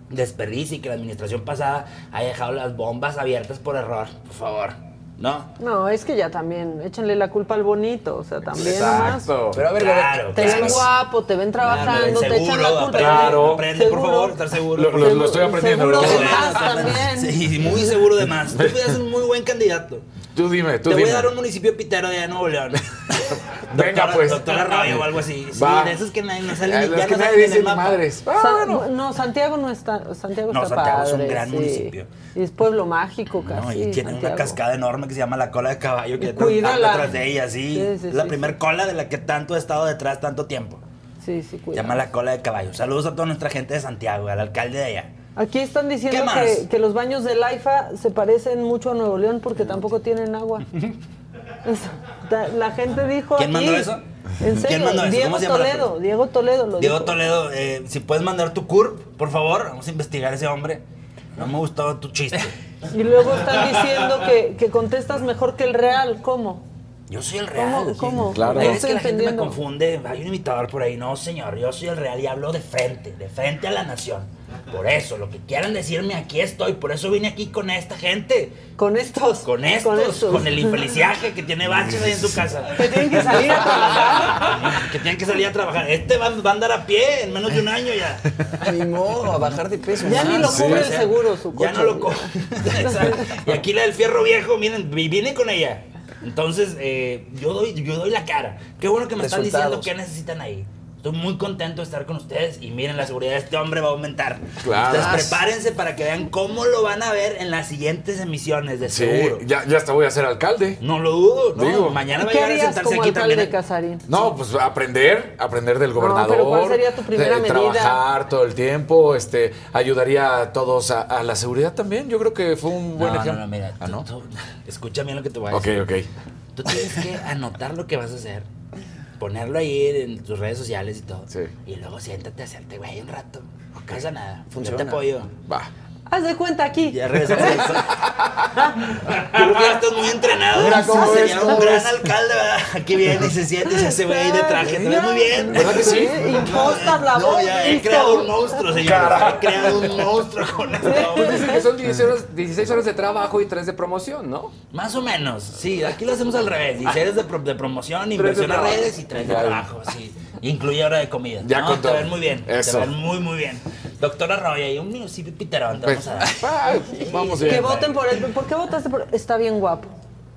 desperdicie y que la administración pasada haya dejado las bombas abiertas por error, por favor. ¿No? No, es que ya también, échenle la culpa al bonito, o sea, también nomás. Exacto. Pero a ver, Claro, Te claro. ven guapo, te ven trabajando, Claro, te echan la culpa. aprende, Claro. aprende, por favor, estar seguro. Lo, lo- lo estoy aprendiendo. Seguro de más también. Sí, muy seguro de más. Tú ser un muy buen candidato. Tú dime, tú Te dime. voy a dar un municipio pitero de allá de Nuevo León. Venga, Doctora- pues. Doctora Arroyo o algo así. Sí, Va. de esos que nadie no Eh, salen, los ya que no nadie dice el ni mapa. madres. Ah, Sa- bueno. No, Santiago no está. Santiago No, está Santiago es un padre, gran sí. municipio. Y es pueblo mágico casi. No, y tiene una Santiago. cascada enorme que se llama la cola de caballo, que cuídala. detrás de ella, sí. Sí, sí, es la sí, primer sí. cola de la que tanto he estado detrás tanto tiempo. Sí, sí, Se cuidado. llama la cola de caballo. Saludos a toda nuestra gente de Santiago, al alcalde de allá. Aquí están ¿Qué diciendo que, que los baños del AIFA se parecen mucho a Nuevo León porque tampoco tienen agua. La gente dijo ¿Quién aquí. mandó eso? En ¿Quién serio, mandó eso? Diego ¿Cómo se llama la Toledo? Diego Toledo lo Diego dijo. Toledo, eh, si puedes mandar tu CURP, por favor, vamos a investigar a ese hombre. No me gustó tu chiste. Y luego están diciendo que, que contestas mejor que el real. ¿Cómo? Yo soy el real. ¿Cómo? ¿Cómo? Claro. Es No que la gente me confunde. Hay un imitador por ahí. No, señor, yo soy el real y hablo de frente, de frente a la nación. Por eso, lo que quieran decirme, aquí estoy. Por eso vine aquí con esta gente. Con estos. Con estos, con, estos. el infeliciaje que tiene baches ahí en su casa. Que tienen que salir a trabajar. que tienen que salir a trabajar. Este va, va a andar a pie en menos de un año ya. Animó a bajar de peso. Ya ni lo cubre el seguro su coche. Ya no lo Exacto. Y aquí la del fierro viejo, miren, vi- viene con ella. Entonces, eh, yo, doy, yo doy la cara. Qué bueno que me están diciendo qué necesitan ahí. Estoy muy contento de estar con ustedes y miren, la seguridad de este hombre va a aumentar. Claro. Ustedes prepárense para que vean cómo lo van a ver en las siguientes emisiones, de Sí, seguro. ya, ya hasta voy a ser alcalde. No lo dudo, ¿no? Digo. Mañana va a ¿Qué llegar a sentarse como aquí alcalde también. de Casarín? No, pues aprender, aprender del gobernador. pero ¿cuál sería tu primera eh, medida? Trabajar todo el tiempo, este, ayudaría a todos a, a la seguridad también. Yo creo que fue un buen no, ejemplo. no, no, mira, Ah, tú- ¿no? tú- escucha bien lo que te voy a Ok, decir. ok. Tú tienes que anotar lo que vas a hacer, ponerlo ahí en tus redes sociales y todo. Sí. Y luego siéntate a hacerte güey un rato. No pasa nada. Funciona. Yo te apoyo. Va. Haz de cuenta aquí. Ya regresamos. que ya estás muy entrenado. Mira cómo Ah, ves, Sería cómo un gran ves. alcalde, ¿verdad? Aquí viene y se siente y se hace güey de traje. Te ves muy bien. ¿Verdad que sí? Impostas la No, voz. ya he listo. creado un monstruo, señor. He creado un monstruo con esto. Pues dicen que son 16 horas, 16 horas de trabajo y 3 de promoción, ¿no? Más o menos, sí, aquí lo hacemos al revés. Y series de, pro- de promoción, inversión a redes y tres de trabajo, sí. Incluye hora de comida. Ya no, con te ven muy bien. Eso. Te ven muy, muy bien. Doctora Roya, y un municipio piterón te Pues, vamos a dar. ay, vamos bien. Que voten por él. ¿Por qué votaste por Está bien guapo.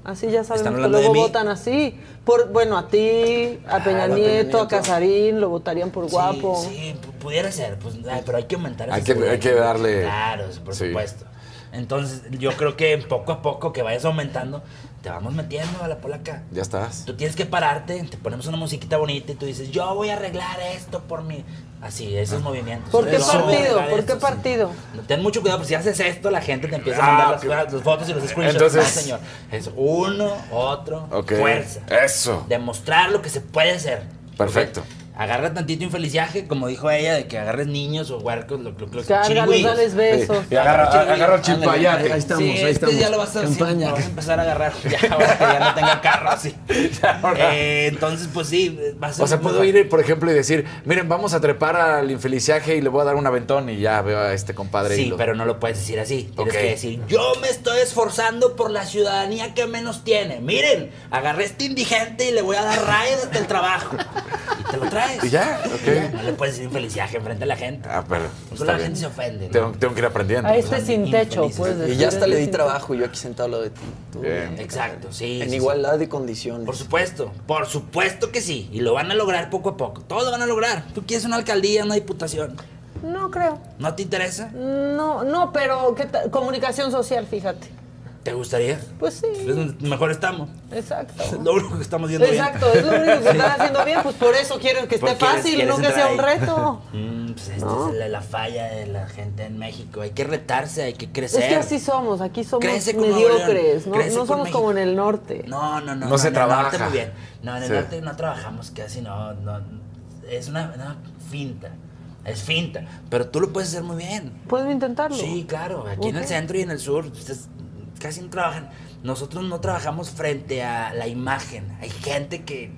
Así ya sabemos ¿Están que luego votan así. Por, bueno, a ti, a Peña a Peña Nieto, a. Casarín, lo votarían por guapo. Sí, sí, pu- pudiera ser, pues, ay, pero hay que aumentar esa Hay que- hay que darle- Claro, por Sí. supuesto. Entonces, yo creo que poco a poco que vayas aumentando, te vamos metiendo a la polaca. Ya estás. Tú tienes que pararte, te ponemos una musiquita bonita y tú dices, yo voy a arreglar esto por mí. Así, esos movimientos. ¿Por qué partido? ¿Por esto, qué sí. partido? Ten mucho cuidado, porque si haces esto, la gente te empieza a Ah, mandar las, fotos y los screenshots. Entonces- no, señor. Es uno, otro, fuerza. Eso. Demostrar lo que se puede hacer. Perfecto. Agarra tantito infeliciaje, como dijo ella, de que agarres niños o huercos, lo, lo, lo, Cárgalos, dales besos. Y agarra, Chirigüillos. agarra el Ándale. chimpayate. Ahí estamos, sí, ahí este estamos. ya lo vas a hacer, Campaña. lo vas a empezar a agarrar. Ya, ahora que ya no tenga carro así. Eh, entonces, pues sí, va a ser O sea, puedo ir, por ejemplo, y decir, miren, vamos a trepar al infeliciaje y le voy a dar un aventón y ya veo a este compadre. y Sí, lo- pero no lo puedes decir así. Tienes que decir, yo me estoy esforzando por la ciudadanía que menos tiene. Miren, agarré a este indigente y le voy a dar ride hasta el trabajo. Y te lo traes. Y ya. No le puedes decir infeliciaje enfrente a la gente. Ah, pero está la bien. gente se ofende. ¿no? Tengo, tengo que ir aprendiendo. A este sin techo, puedes decir. Y ya hasta le di trabajo yo aquí sentado al lado de ti. Tú, Bien. Exacto, sí. En sí, igualdad de condiciones. Por supuesto, por supuesto que sí. Y lo van a lograr poco a poco. Todo lo van a lograr. Tú quieres una alcaldía, una diputación. No creo. ¿No te interesa? No, no, pero comunicación social, fíjate. ¿Te gustaría? Pues sí. Es donde mejor estamos. Exacto. Es lo único que estamos viendo Exacto, es lo único que están haciendo bien, pues por eso quiero que esté quieres- fácil, quieres no que sea un reto. Mm, pues esta No. es la, la falla de la gente en México. Hay que retarse, hay que crecer. Es que así somos, aquí somos mediocres, no, crece no somos México. como en el norte. No, no, no. No se en el norte trabaja. muy bien. No, en el Sí. norte no trabajamos casi, no. no es una, una finta. Es finta. Pero tú lo puedes hacer muy bien. Puedo intentarlo. Sí, claro. Aquí en el centro y en el sur ustedes casi no trabajan. Nosotros no trabajamos frente a la imagen. Hay gente que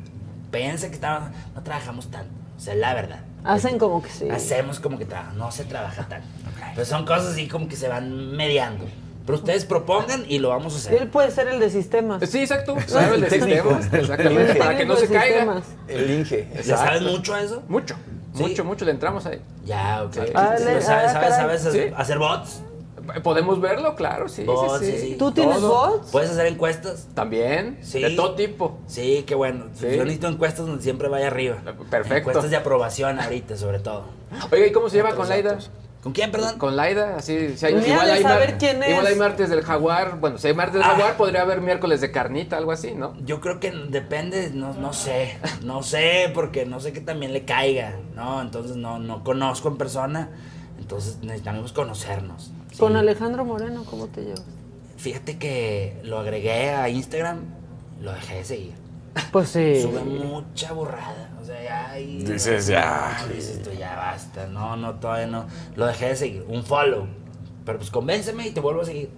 piensa que está, no trabajamos tanto. O sea, la verdad. Hacen como que sí. Hacemos como que trabaja, no se trabaja tanto. Pero son cosas así como que se van mediando. Pero ustedes propongan y lo vamos a hacer. Él puede ser el de sistemas. Sí, exacto. Sabe el de técnico. sistemas. Exactamente. El Para que no se caiga. El Inge. ¿Le sabes mucho a eso? Mucho. Sí. Mucho, mucho le entramos ahí. Ya, ok. Ah, ¿Sabes, ah, sabes, sabes Sí. hacer bots? ¿Podemos verlo? Claro, sí, Bots, sí, sí, sí. ¿Tú tienes Todo. bots? ¿Puedes hacer encuestas? También, Sí. de todo tipo. Sí, qué bueno. Sí. Yo necesito encuestas donde siempre vaya arriba. Perfecto. Encuestas de aprobación ahorita, sobre todo. Oiga, ¿y cómo se lleva con Laida? ¿Con quién, perdón? Con Laida, así, si hay, ha igual, hay saber mar- quién es. igual hay martes del jaguar, bueno, si hay martes del Ah. jaguar, podría haber miércoles de carnita, algo así, ¿no? Yo creo que depende, no, no sé, no sé, porque no sé que también le caiga, ¿no? Entonces no, no conozco en persona, entonces necesitamos conocernos. Sí. Con Alejandro Moreno, ¿cómo te llevas? Fíjate que lo agregué a Instagram, lo dejé de seguir. Pues sí. Sube mucha burrada, o sea, ya... ahí- Dices, ya. No, dices tú, ya basta, no, no, todavía no. Lo dejé de seguir, un follow, pero pues convénceme y te vuelvo a seguir.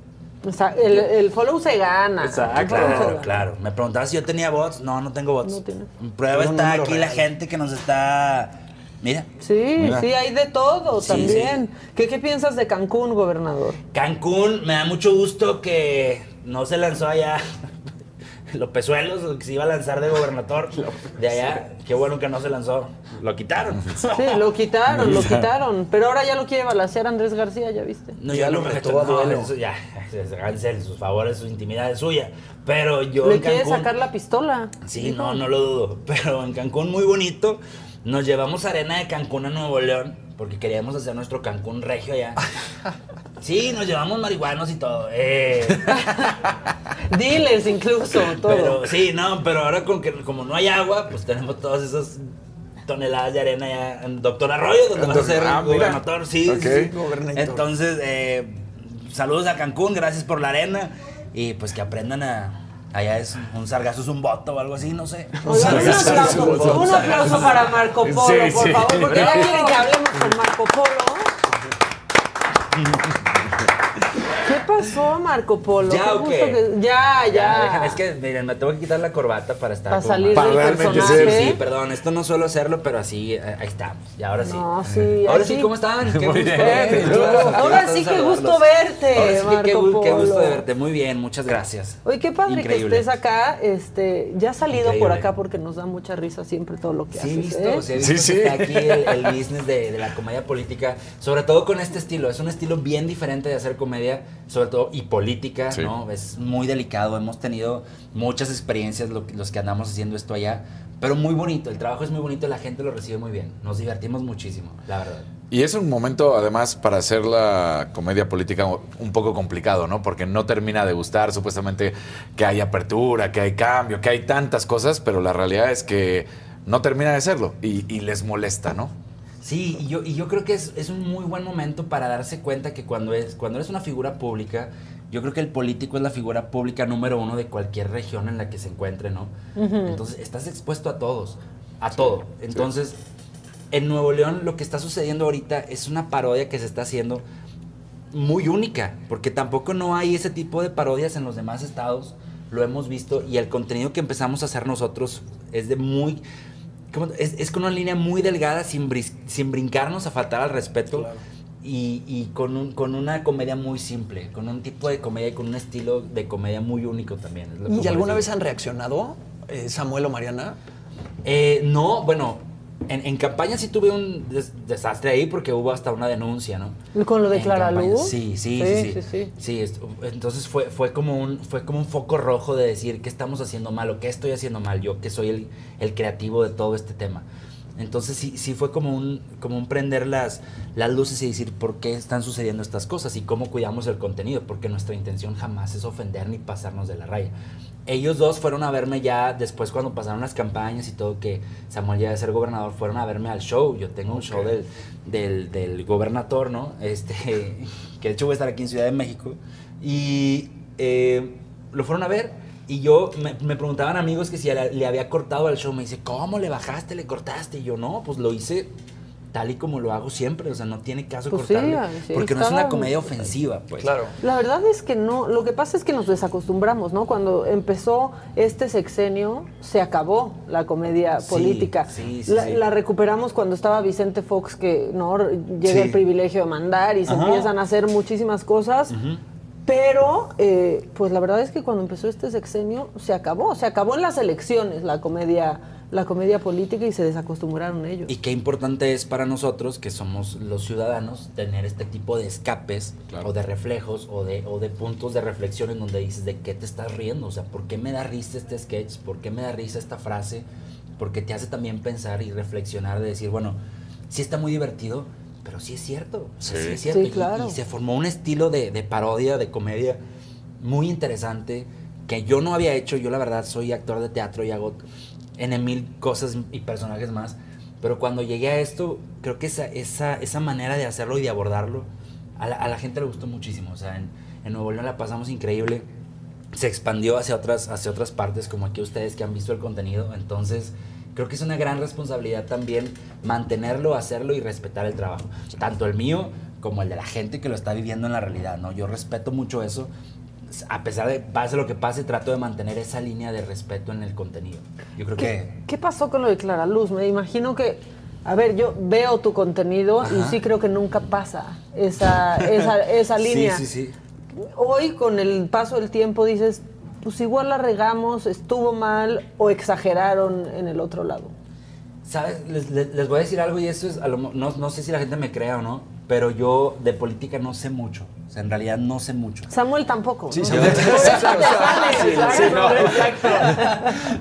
O sea, el, el follow se gana. Exacto. Claro, gana. claro. Me preguntabas si yo tenía bots. No, no tengo bots. No. Prueba está aquí la gente que nos está. Mira. Sí, Mira. sí, hay de todo Sí, también. ¿Qué, ¿Qué piensas de Cancún, gobernador? Cancún, me da mucho gusto que no se lanzó allá López Suelos, que se iba a lanzar de gobernador de allá. Qué bueno que no se lanzó. Lo quitaron. Sí, lo quitaron, lo quitaron. Pero ahora ya lo quiere balancear Andrés García, ¿ya viste? No, Ya ya lo retó a no, duelo. eso ya, háganse sus favores, su intimidad es suya. Pero yo Le en quiere sacar la pistola. Sí, Dijo. no, no lo dudo. Pero en Cancún muy bonito. Nos llevamos arena de Cancún a Nuevo León porque queríamos hacer nuestro Cancún regio allá. Sí, nos llevamos marihuanos y todo. Eh, Dealers incluso, todo. pero sí, no, pero ahora con que como no hay agua, pues tenemos todas esas toneladas de arena allá en Doctor Arroyo, donde vamos a ser Ah, mira. gobernador. Sí, sí, sí. Entonces, eh, saludos a Cancún, gracias por la arena. Y pues que aprendan a. Allá es un sargazo, es un voto o algo así, no sé. Un aplauso, un aplauso para Marco Polo, Sí, por sí. favor, porque ya quieren que hablemos con Marco Polo. ¿Qué pasó, Marco Polo? ¿Ya Qué o gusto qué? que- Ya, ya. déjame, es que miren, me tengo que quitar la corbata para estar Para salir más- del realmente personaje. ser- Sí, perdón, esto no suelo hacerlo, pero así, eh, ahí estamos. Y ahora sí. No, sí. Ahora sí, ¿cómo están? Qué Muy gusto verte. Ahora sí, qué gusto verte, Ahora sí qué, Marco gu- qué gusto de verte. Muy bien, muchas gracias. Oye, qué padre Increíble. que estés acá. Este, ya has salido por acá porque nos da mucha risa siempre todo lo que Sí, haces. visto, ¿eh? o sea, he visto Sí, que sí. está aquí el, el business de, de la comedia política, sobre todo con este estilo. Es un estilo bien diferente de hacer comedia, sobre todo y política, Sí. ¿no? Es muy delicado. Hemos tenido muchas experiencias lo- los que andamos haciendo esto allá, pero muy bonito. El trabajo es muy bonito, la gente lo recibe muy bien. Nos divertimos muchísimo, la verdad. Y es un momento, además, para hacer la comedia política un poco complicado, ¿no? Porque no termina de gustar, supuestamente, que hay apertura, que hay cambio, que hay tantas cosas, pero la realidad es que no termina de serlo y, y les molesta, ¿no? Sí, y yo, y yo creo que es, es un muy buen momento para darse cuenta que cuando, es, cuando eres una figura pública, yo creo que el político es la figura pública número uno de cualquier región en la que se encuentre, ¿no? Entonces, estás expuesto a todos, a todo. Entonces, en Nuevo León lo que está sucediendo ahorita es una parodia que se está haciendo muy única, porque tampoco no hay ese tipo de parodias en los demás estados, lo hemos visto, y el contenido que empezamos a hacer nosotros es de muy... Es, es con una línea muy delgada, sin, bris- sin brincarnos a faltar al respeto, y, y con, un- con una comedia muy simple, con un tipo de comedia y con un estilo de comedia muy único también. ¿Y alguna decir. vez han reaccionado, eh, Samuel o Mariana? Eh, no, bueno, en, en campaña sí tuve un des- desastre ahí porque hubo hasta una denuncia, ¿no? ¿Con lo de Clara. Luz? Sí, sí, Sí, sí. Sí, sí, sí. Entonces fue, fue, como un, fue como un foco rojo de decir qué estamos haciendo mal o qué estoy haciendo mal yo, que soy el, el creativo de todo este tema. Entonces sí, sí fue como un, como un prender las, las luces y decir por qué están sucediendo estas cosas y cómo cuidamos el contenido, porque nuestra intención jamás es ofender ni pasarnos de la raya. Ellos dos fueron a verme ya después cuando pasaron las campañas y todo, que Samuel ya de ser gobernador, fueron a verme al show. Yo tengo un show del, del, del gobernador, ¿no? Este, que de hecho voy a estar aquí en Ciudad de México. Y eh, lo fueron a ver y yo me, me preguntaban amigos que si le, le había cortado al show. Me dice, ¿cómo le bajaste, le cortaste? Y yo, no, pues lo hice tal y como lo hago siempre. O sea, no tiene caso Pues sí, sí, porque no es una comedia ofensiva, pues. Claro. La verdad es que no, lo que pasa es que nos desacostumbramos, ¿no? Cuando empezó este sexenio, se acabó la comedia Sí, política. sí, sí, la, sí. la recuperamos cuando estaba Vicente Fox, que no llega Sí. el privilegio de mandar y se Ajá. empiezan a hacer muchísimas cosas. Pero, eh, pues la verdad es que cuando empezó este sexenio, se acabó. Se acabó en las elecciones la comedia la comedia política y se desacostumbraron ellos. Y qué importante es para nosotros, que somos los ciudadanos, tener este tipo de escapes Claro. o de reflejos o de, o de puntos de reflexión en donde dices, ¿de qué te estás riendo? O sea, ¿por qué me da risa este sketch? ¿Por qué me da risa esta frase? Porque te hace también pensar y reflexionar de decir, bueno, sí está muy divertido, pero sí es cierto. Sí. sí es cierto. Sí, Y- claro. y, se formó un estilo de, de parodia, de comedia muy interesante que yo no había hecho. Yo la verdad soy actor de teatro y hago N mil cosas y personajes más. Pero cuando llegué a esto, creo que esa, esa, esa manera de hacerlo y de abordarlo, a la, a la gente le gustó muchísimo. O sea, en, en Nuevo León la pasamos increíble. Se expandió hacia otras, hacia otras partes, como aquí ustedes que han visto el contenido. Entonces, creo que es una gran responsabilidad también mantenerlo, hacerlo y respetar el trabajo. Tanto el mío como el de la gente que lo está viviendo en la realidad, ¿no? Yo respeto mucho eso. A pesar de pase lo que pase, trato de mantener esa línea de respeto en el contenido. Yo creo ¿Qué, que... qué pasó con lo de Clara Luz? Me imagino que, a ver, yo veo tu contenido y sí creo que nunca pasa esa, esa, esa línea. Sí, sí, sí. Hoy, con el paso del tiempo, dices, pues igual la regamos, estuvo mal o exageraron en el otro lado. ¿Sabes? Les, les- les voy a decir algo y eso es, a lo no, no sé si la gente me crea o no, pero yo de política no sé mucho. Sea, en realidad no sé mucho. Samuel tampoco. Sí, ¿no? Samuel.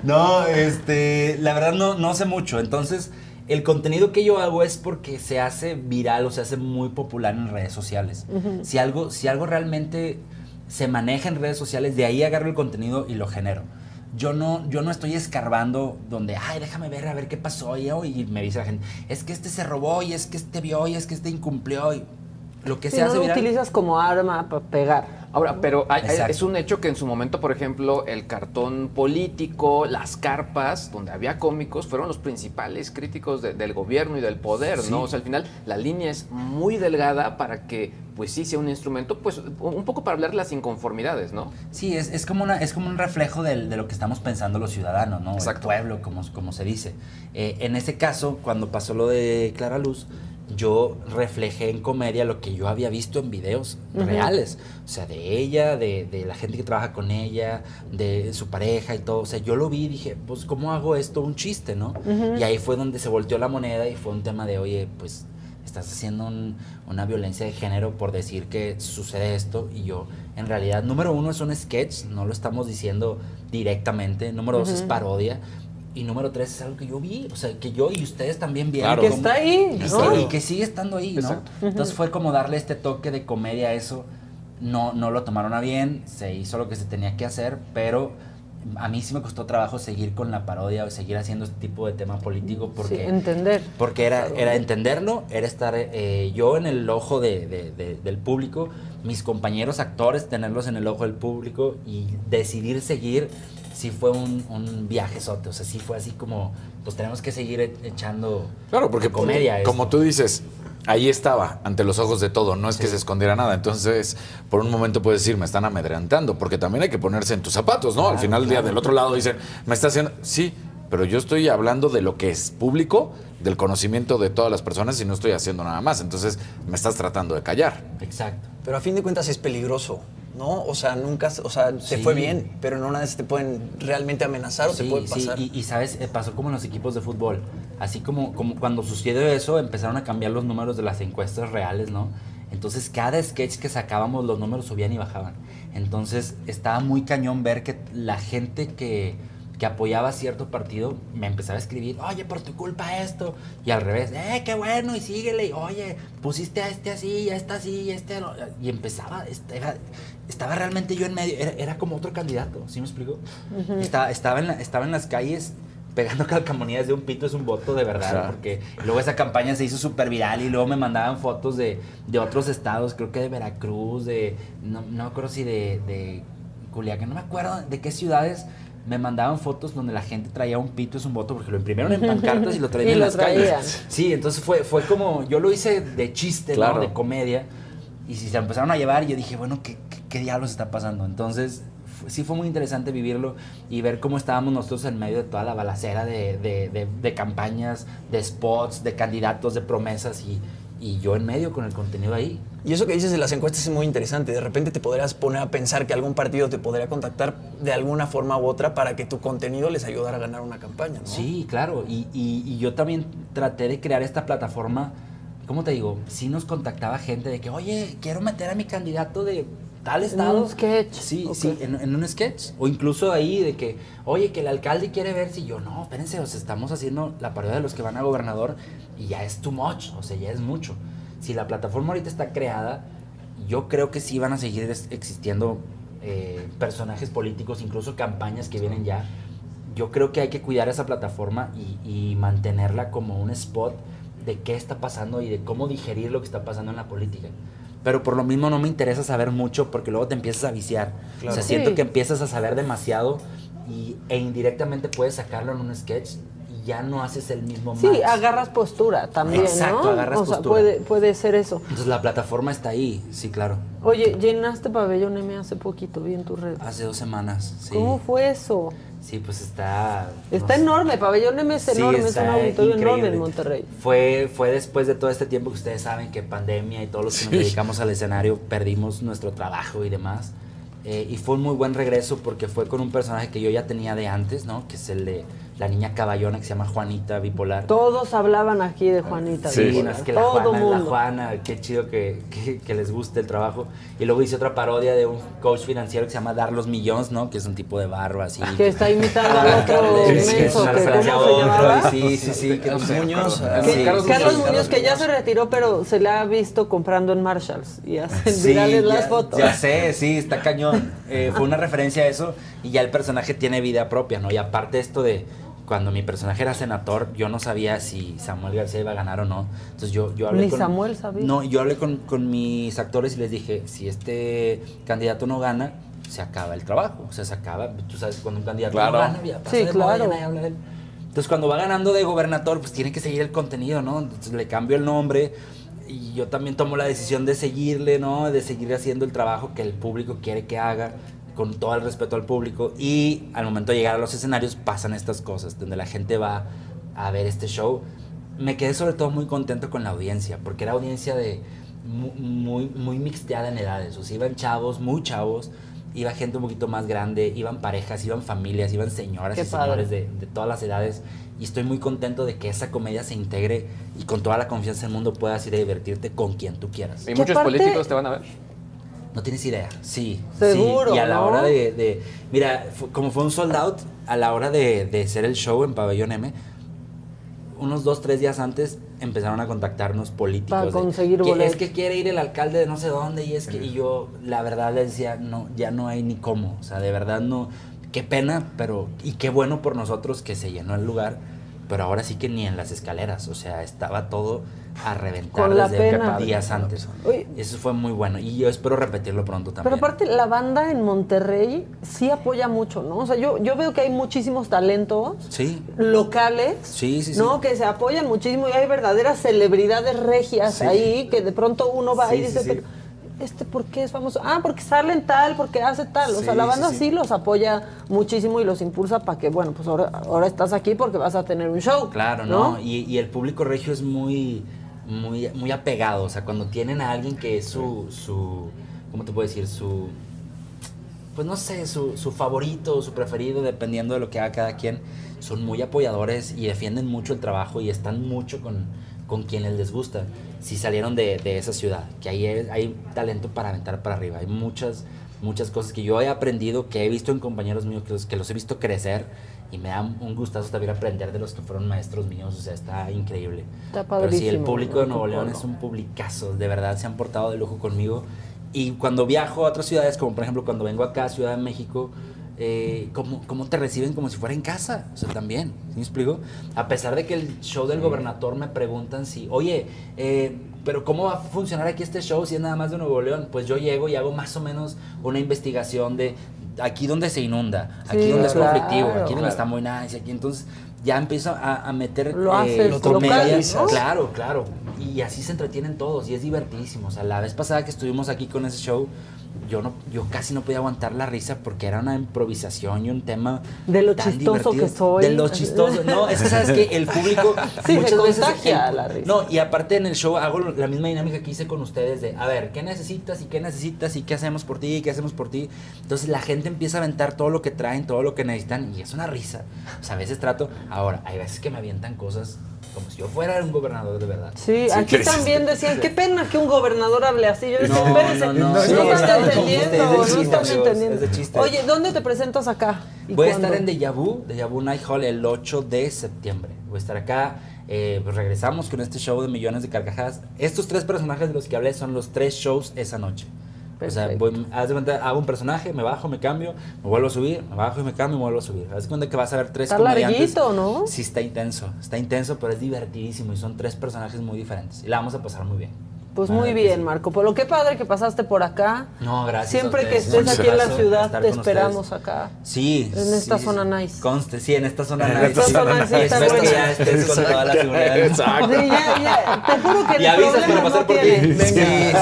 No, este, la verdad no, no sé mucho. Entonces, el contenido que yo hago es porque se hace viral o se hace muy popular en redes sociales. si, algo, si algo realmente se maneja en redes sociales, de ahí agarro el contenido y lo genero. Yo no, yo no estoy escarbando donde, ay, déjame ver a ver qué pasó y, hoy", y me dice la gente, es que este se robó y es que este vio y es que este incumplió y lo que Si se no hace lo viral. utilizas como arma para pegar. Ahora, pero hay- es un hecho que en su momento, por ejemplo, el cartón político, las carpas, donde había cómicos, fueron los principales críticos de- del gobierno y del poder, Sí. ¿no? O sea, al final la línea es muy delgada para que, pues sí, sea un instrumento, pues un poco para hablar de las inconformidades, ¿no? Sí, es, es, como una, es como un reflejo del- de lo que estamos pensando los ciudadanos, ¿no? Exacto. El pueblo, como, como se dice. Eh, en ese caso, cuando pasó lo de Clara Luz, yo reflejé en comedia lo que yo había visto en videos reales. O sea, de ella, de, de la gente que trabaja con ella, de su pareja y todo. O sea, yo lo vi y dije, pues, ¿cómo hago esto un chiste, no? Y ahí fue donde se volteó la moneda y fue un tema de, oye, pues estás haciendo un- una violencia de género por decir que sucede esto y yo en realidad número uno es un sketch no lo estamos diciendo directamente número dos es parodia y número tres es algo que yo vi o sea que yo y ustedes también vieron Claro. Que está ahí, y, ¿no? que, y que sigue estando ahí no Exacto. entonces fue como darle este toque de comedia a eso no no lo tomaron a bien se hizo lo que se tenía que hacer pero a mí sí me costó trabajo seguir con la parodia o seguir haciendo este tipo de tema político porque Sí, entender. porque era, era entenderlo, era estar eh, yo en el ojo de- de- de- del público, mis compañeros actores tenerlos en el ojo del público y decidir seguir, sí fue un, un viajezote, o sea, sí fue así como, pues tenemos que seguir e- echando Claro, porque comedia. como esto. tú dices, ahí estaba, ante los ojos de todo, no es que se escondiera nada. Entonces, por un momento puedes decir, me están amedrentando, porque también hay que ponerse en tus zapatos, ¿no? Al final del día, del otro lado dicen, me está haciendo, sí, pero yo estoy hablando de lo que es público, del conocimiento de todas las personas y no estoy haciendo nada más. Entonces, me estás tratando de callar. Exacto. Pero a fin de cuentas es peligroso, ¿no? O sea, nunca, o sea, te Sí. fue bien, pero no una vez te pueden realmente amenazar o te Sí, puede sí, pasar. y, y, sabes, Eh, pasó como en los equipos de fútbol. Así como, como cuando sucedió eso, empezaron a cambiar los números de las encuestas reales, ¿no? Entonces cada sketch que sacábamos los números subían y bajaban. Entonces estaba muy cañón ver que la gente que, que apoyaba cierto partido me empezaba a escribir, oye, por tu culpa esto. Y al revés, eh, qué bueno, y síguele. Y, oye, pusiste a este así, y a este así, y a este... no". Y empezaba, era- estaba realmente yo en medio, era, era como otro candidato, ¿sí me explico? estaba, estaba, en la- estaba en las calles pegando calcamonías de un pito es un voto de verdad, porque luego esa campaña se hizo súper viral y luego me mandaban fotos de, de otros estados, creo que de Veracruz, de, no, no me acuerdo si de, de Culiacán, no me acuerdo de qué ciudades me mandaban fotos donde la gente traía un pito es un voto porque lo imprimieron en pancartas y lo traían Y en lo las traían. calles. Sí, entonces fue, fue como, yo lo hice de chiste, ¿no? Claro. de comedia, y si se empezaron a llevar, yo dije, bueno, ¿qué, qué, qué diablos está pasando? Entonces, sí fue muy interesante vivirlo y ver cómo estábamos nosotros en medio de toda la balacera de, de- de- de campañas, de spots, de candidatos, de promesas y, y yo en medio con el contenido ahí. Y eso que dices de las encuestas es muy interesante. De repente te podrías poner a pensar que algún partido te podría contactar de alguna forma u otra para que tu contenido les ayudara a ganar una campaña, ¿no? Sí, claro. Y, y- y yo también traté de crear esta plataforma. ¿Cómo te digo? Sí nos contactaba gente de que, oye, quiero meter a mi candidato de tal estado. un sketch. Sí, Ok. sí, en, en un sketch. O incluso ahí de que, oye, que el alcalde quiere ver si yo, no, espérense, o sea, estamos haciendo la parodia de los que van a gobernador y ya es too much, o sea, ya es mucho. Si la plataforma ahorita está creada, yo creo que sí van a seguir existiendo eh, personajes políticos, incluso campañas que vienen ya. Yo creo que hay que cuidar esa plataforma y, y mantenerla como un spot de qué está pasando y de cómo digerir lo que está pasando en la política. Pero por lo mismo no me interesa saber mucho porque luego te empiezas a viciar. O sea, siento Sí. que empiezas a saber demasiado y, e indirectamente puedes sacarlo en un sketch y ya no haces el mismo Sí, match. agarras postura también, Exacto, ¿no? agarras o sea, postura. puede, puede ser eso. Entonces la plataforma está ahí, sí, claro. Oye, llenaste Pabellón M hace poquito, vi en tu red. Hace dos semanas, sí. ¿Cómo fue eso? Sí, pues está... Está no sé. enorme, Pabellón M es Sí, enorme, es un auditorio enorme en Monterrey. Fue, fue después de todo este tiempo que ustedes saben que pandemia y todos los que nos dedicamos al escenario perdimos nuestro trabajo y demás. Eh, y fue un muy buen regreso porque fue con un personaje que yo ya tenía de antes, ¿no? Que es el de la niña caballona que se llama Juanita Bipolar. Todos hablaban aquí de Juanita. Sí, Bipolar. no, es que la Todo Juana es la mundo. Juana, qué chido que, que- que les guste el trabajo. Y luego hice otra parodia de un coach financiero que se llama Dar los Millones, ¿no? Que es un tipo de barba así. Que está imitando al otro Sí, sí, menso, una que ¿cómo se llamaba? Sí, sí, sí. sé, Muñoz, ah, Carlos Carlos Muñoz. Muñoz, que ya se retiró, pero se le ha visto comprando en Marshalls y hacen Sí, virales ya- las fotos. Ya sé, sí, está cañón. Eh, fue una referencia a eso y ya el personaje tiene vida propia, ¿no? Y aparte esto de cuando mi personaje era senador, yo no sabía si Samuel García iba a ganar o no. Entonces yo, yo hablé Ni con... Samuel sabía. No, yo hablé con, con mis actores y les dije, si este candidato no gana, se acaba el trabajo. O sea, se acaba, tú sabes, cuando un candidato Claro. no gana, ya pasa Sí, de moda, ya claro. habla de él. Entonces, cuando va ganando de gobernador, pues tiene que seguir el contenido, ¿no? Entonces le cambio el nombre y yo también tomo la decisión de seguirle, ¿no? De seguir haciendo el trabajo que el público quiere que haga, con todo el respeto al público. Y al momento de llegar a los escenarios pasan estas cosas, donde la gente va a ver este show. Me quedé sobre todo muy contento con la audiencia, porque era audiencia de mu- muy, muy mixteada en edades. O sea, iban chavos, muy chavos, iba gente un poquito más grande, iban parejas, iban familias, iban señoras Qué y padre. señores de, de todas las edades. Y estoy muy contento de que esa comedia se integre y con toda la confianza del mundo puedas ir a divertirte con quien tú quieras. Y muchos aparte- políticos te van a ver. No tienes idea, sí. Seguro, sí. Y a la ¿no? hora de, de- Mira, como fue un sold out, a la hora de, de hacer el show en Pabellón M, unos dos, tres días antes empezaron a contactarnos políticos. Para de, conseguir que boletos. Es que quiere ir el alcalde de no sé dónde y es que... Y yo, la verdad, les decía, no, ya no hay ni cómo. O sea, de verdad no... Qué pena, pero... Y qué bueno por nosotros que se llenó el lugar. Pero ahora sí que ni en las escaleras. O sea, estaba todo a reventar desde pena. días antes. Oye. Eso fue muy bueno. Y yo espero repetirlo pronto también. Pero aparte, la banda en Monterrey sí apoya mucho, ¿no? O sea, yo, yo veo que hay muchísimos talentos Sí. locales, Sí, sí, sí. ¿no? Que se apoyan muchísimo y hay verdaderas celebridades regias Sí. ahí que de pronto uno va Sí, y dice, sí, sí. pero este por qué es famoso? Ah, porque salen tal, porque hace tal. O sea, la banda sí. sí, los apoya muchísimo y los impulsa para que, bueno, pues ahora, ahora estás aquí porque vas a tener un show. Claro, ¿no? Y, y el público regio es muy, muy, muy apegado. O sea, cuando tienen a alguien que es su, su ¿cómo te puedo decir? Su, pues no sé, su, su favorito, su preferido, dependiendo de lo que haga cada quien, son muy apoyadores y defienden mucho el trabajo y están mucho con, con quienes les gusta. Si salieron de, de esa ciudad, que ahí hay, hay talento para aventar para arriba. Hay muchas, muchas cosas que yo he aprendido, que he visto en compañeros míos, que los, que los he visto crecer y me da un gustazo también aprender de los que fueron maestros míos. O sea, está increíble. Está Pero sí, el público de. Nuevo León es un publicazo, de verdad se han portado de lujo conmigo. Y cuando viajo a otras ciudades, como por ejemplo cuando vengo acá a Ciudad de México, eh, ¿cómo, cómo te reciben como si fuera en casa? O sea, también, ¿sí me explico? A pesar de que el show del gobernador me preguntan si, oye, eh, pero ¿cómo va a funcionar aquí este show si es nada más de Nuevo León? Pues yo llego y hago más o menos una investigación de aquí donde se inunda, aquí Sí, donde es claro. conflictivo, aquí donde Claro. está muy nice, aquí entonces ya empiezo a, a meter Lo haces comedia. local, ¿no? Claro, claro. y así se entretienen todos y es divertidísimo. O sea, la vez pasada que estuvimos aquí con ese show, yo no yo casi no podía aguantar la risa porque era una improvisación y un tema De lo tan chistoso divertido. que soy. de lo chistoso no es que sabes que el público Sí, se muchas veces contagia el- la risa. no y aparte en el show hago la misma dinámica que hice con ustedes de a ver qué necesitas y qué necesitas y qué hacemos por ti y qué hacemos por ti entonces la gente empieza a aventar todo lo que traen todo lo que necesitan y es una risa o sea a veces trato ahora hay veces que me avientan cosas como si yo fuera un gobernador de verdad Sí, aquí también decían, qué pena que un gobernador hable así. Yo decía, No, espérense, no, no, están entendiendo, no están amigos, entendiendo. es de chiste. Oye, ¿dónde te presentas acá? ¿Y Voy a estar en Deja Vu, Deja Vu Night Hall el 8 de septiembre. Voy a estar acá. eh, pues regresamos con este show de millones de carcajadas. Estos tres personajes de los que hablé son los tres shows esa noche. O sea, voy, haz de cuenta, hago un personaje, me bajo, me cambio, me vuelvo a subir, me bajo y me cambio y me vuelvo a subir. Haz de cuenta que vas a ver tres Está comediantes. larguito, ¿no? Sí, está intenso. Está intenso, pero es divertidísimo y son tres personajes muy diferentes. Y la vamos a pasar muy bien. Pues muy que bien. Marco Polo. Qué padre que pasaste por acá. No, gracias. Siempre a que estés aquí en la ciudad, te esperamos ustedes. acá. Sí. En esta sí, zona nice. Conste, sí, en esta zona En nice. Esta zona zona nice está Espero que buena. ya estés con toda la seguridad. Exacto. Sí, ya, ya, te juro que Y avisas para problema pasar no por ti. tiene. Sí,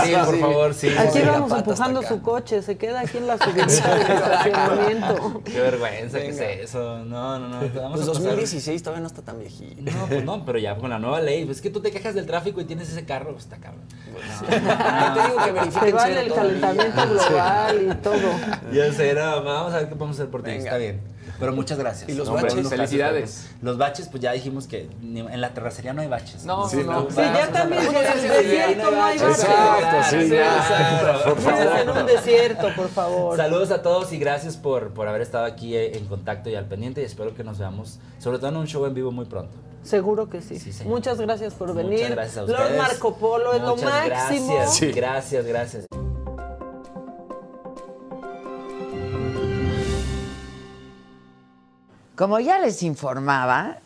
sí, por favor, sí. Aquí Venga, vamos empujando su coche, se queda aquí en la subidita del estacionamiento. Qué vergüenza que es eso. No, no, no. Vamos Pues a pasar. 2016 todavía no está tan viejito. No, pues no, pero ya con la nueva ley. Pues es que tú te quejas del tráfico y tienes ese carro, pues está cabrón. Yo te digo que Se verifiquen vale el calentamiento global y todo. Ya sé, no, vamos a ver qué podemos hacer por ti. Venga. Está bien. Pero muchas gracias. ¿Y los baches? Felicidades. Los baches, pues ya dijimos que ni- en la terracería no hay baches. No, Sí, no, no. Sí, ya también en el desierto no hay baches. Exacto, sí, por Vives en favor. un desierto, por favor. Saludos a todos y gracias por, por haber estado aquí eh, en contacto y al pendiente y espero que nos veamos, sobre todo en un show en vivo muy pronto. Seguro que sí. Muchas gracias por venir. Muchas gracias a Lord ustedes. Marco Polo es lo máximo. Gracias, Sí. gracias, gracias. Como ya les informaba,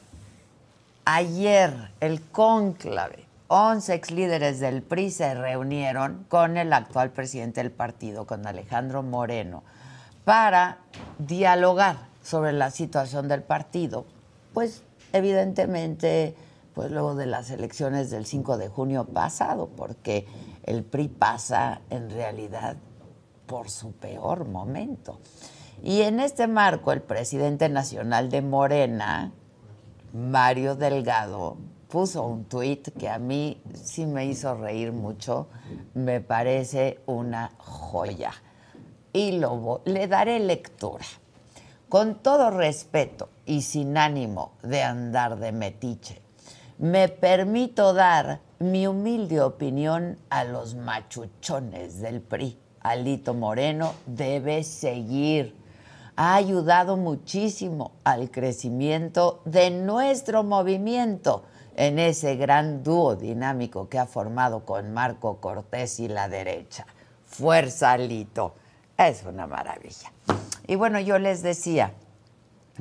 ayer el cónclave, 11 ex líderes del PRI se reunieron con el actual presidente del partido, con Alejandro Moreno, para dialogar sobre la situación del partido. Pues evidentemente, pues luego de las elecciones del 5 de junio pasado, porque el PRI pasa en realidad por su peor momento. Y en este marco, el presidente nacional de Morena, Mario Delgado, puso un tuit que a mí sí me hizo reír mucho, me parece una joya. Y lo, le daré lectura. Con todo respeto y sin ánimo de andar de metiche, me permito dar mi humilde opinión a los machuchones del PRI. Alito Moreno debe seguir. Ha ayudado muchísimo al crecimiento de nuestro movimiento en ese gran dúo dinámico que ha formado con Marco Cortés y la derecha. Fuerza, Alito. Es una maravilla. Y bueno, yo les decía,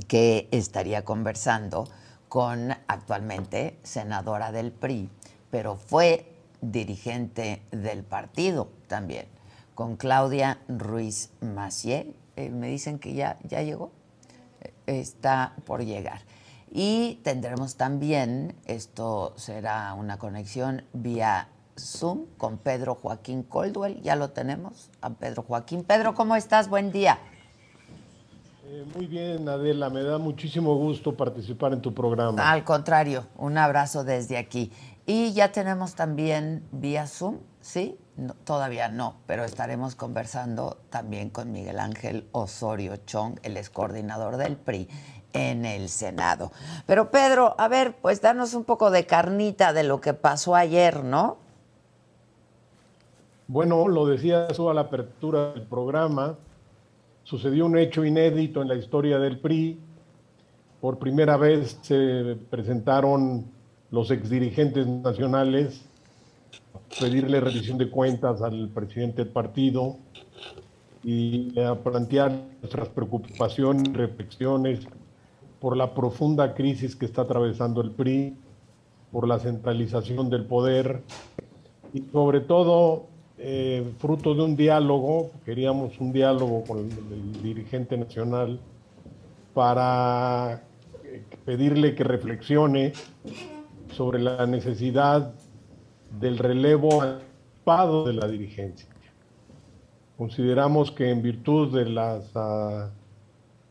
que estaría conversando con actualmente senadora del PRI, pero fue dirigente del partido también, con Claudia Ruiz Macié. Eh, me dicen que ya, ya llegó, Eh, está por llegar. Y tendremos también, esto será una conexión vía Zoom con Pedro Joaquín Coldwell, ya lo tenemos, a Pedro Joaquín. Pedro, ¿cómo estás? Buen día. Eh, muy bien, Adela, me da muchísimo gusto participar en tu programa. Al contrario, un abrazo desde aquí. Y ya tenemos también vía Zoom, ¿sí? No, todavía no, pero estaremos conversando también con Miguel Ángel Osorio Chong, el ex coordinador del PRI en el Senado. Pero Pedro, a ver, pues danos un poco de carnita de lo que pasó ayer, ¿no? Bueno, lo decía tú a la apertura del programa, sucedió un hecho inédito en la historia del PRI. Por primera vez se presentaron los exdirigentes nacionales pedirle revisión de cuentas al presidente del partido y a plantear nuestras preocupaciones reflexiones por la profunda crisis que está atravesando el PRI, por la centralización del poder y sobre todo eh, fruto de un diálogo, queríamos un diálogo con el, el dirigente nacional para eh, pedirle que reflexione sobre la necesidad del relevo de la dirigencia. Consideramos que en virtud de los ah,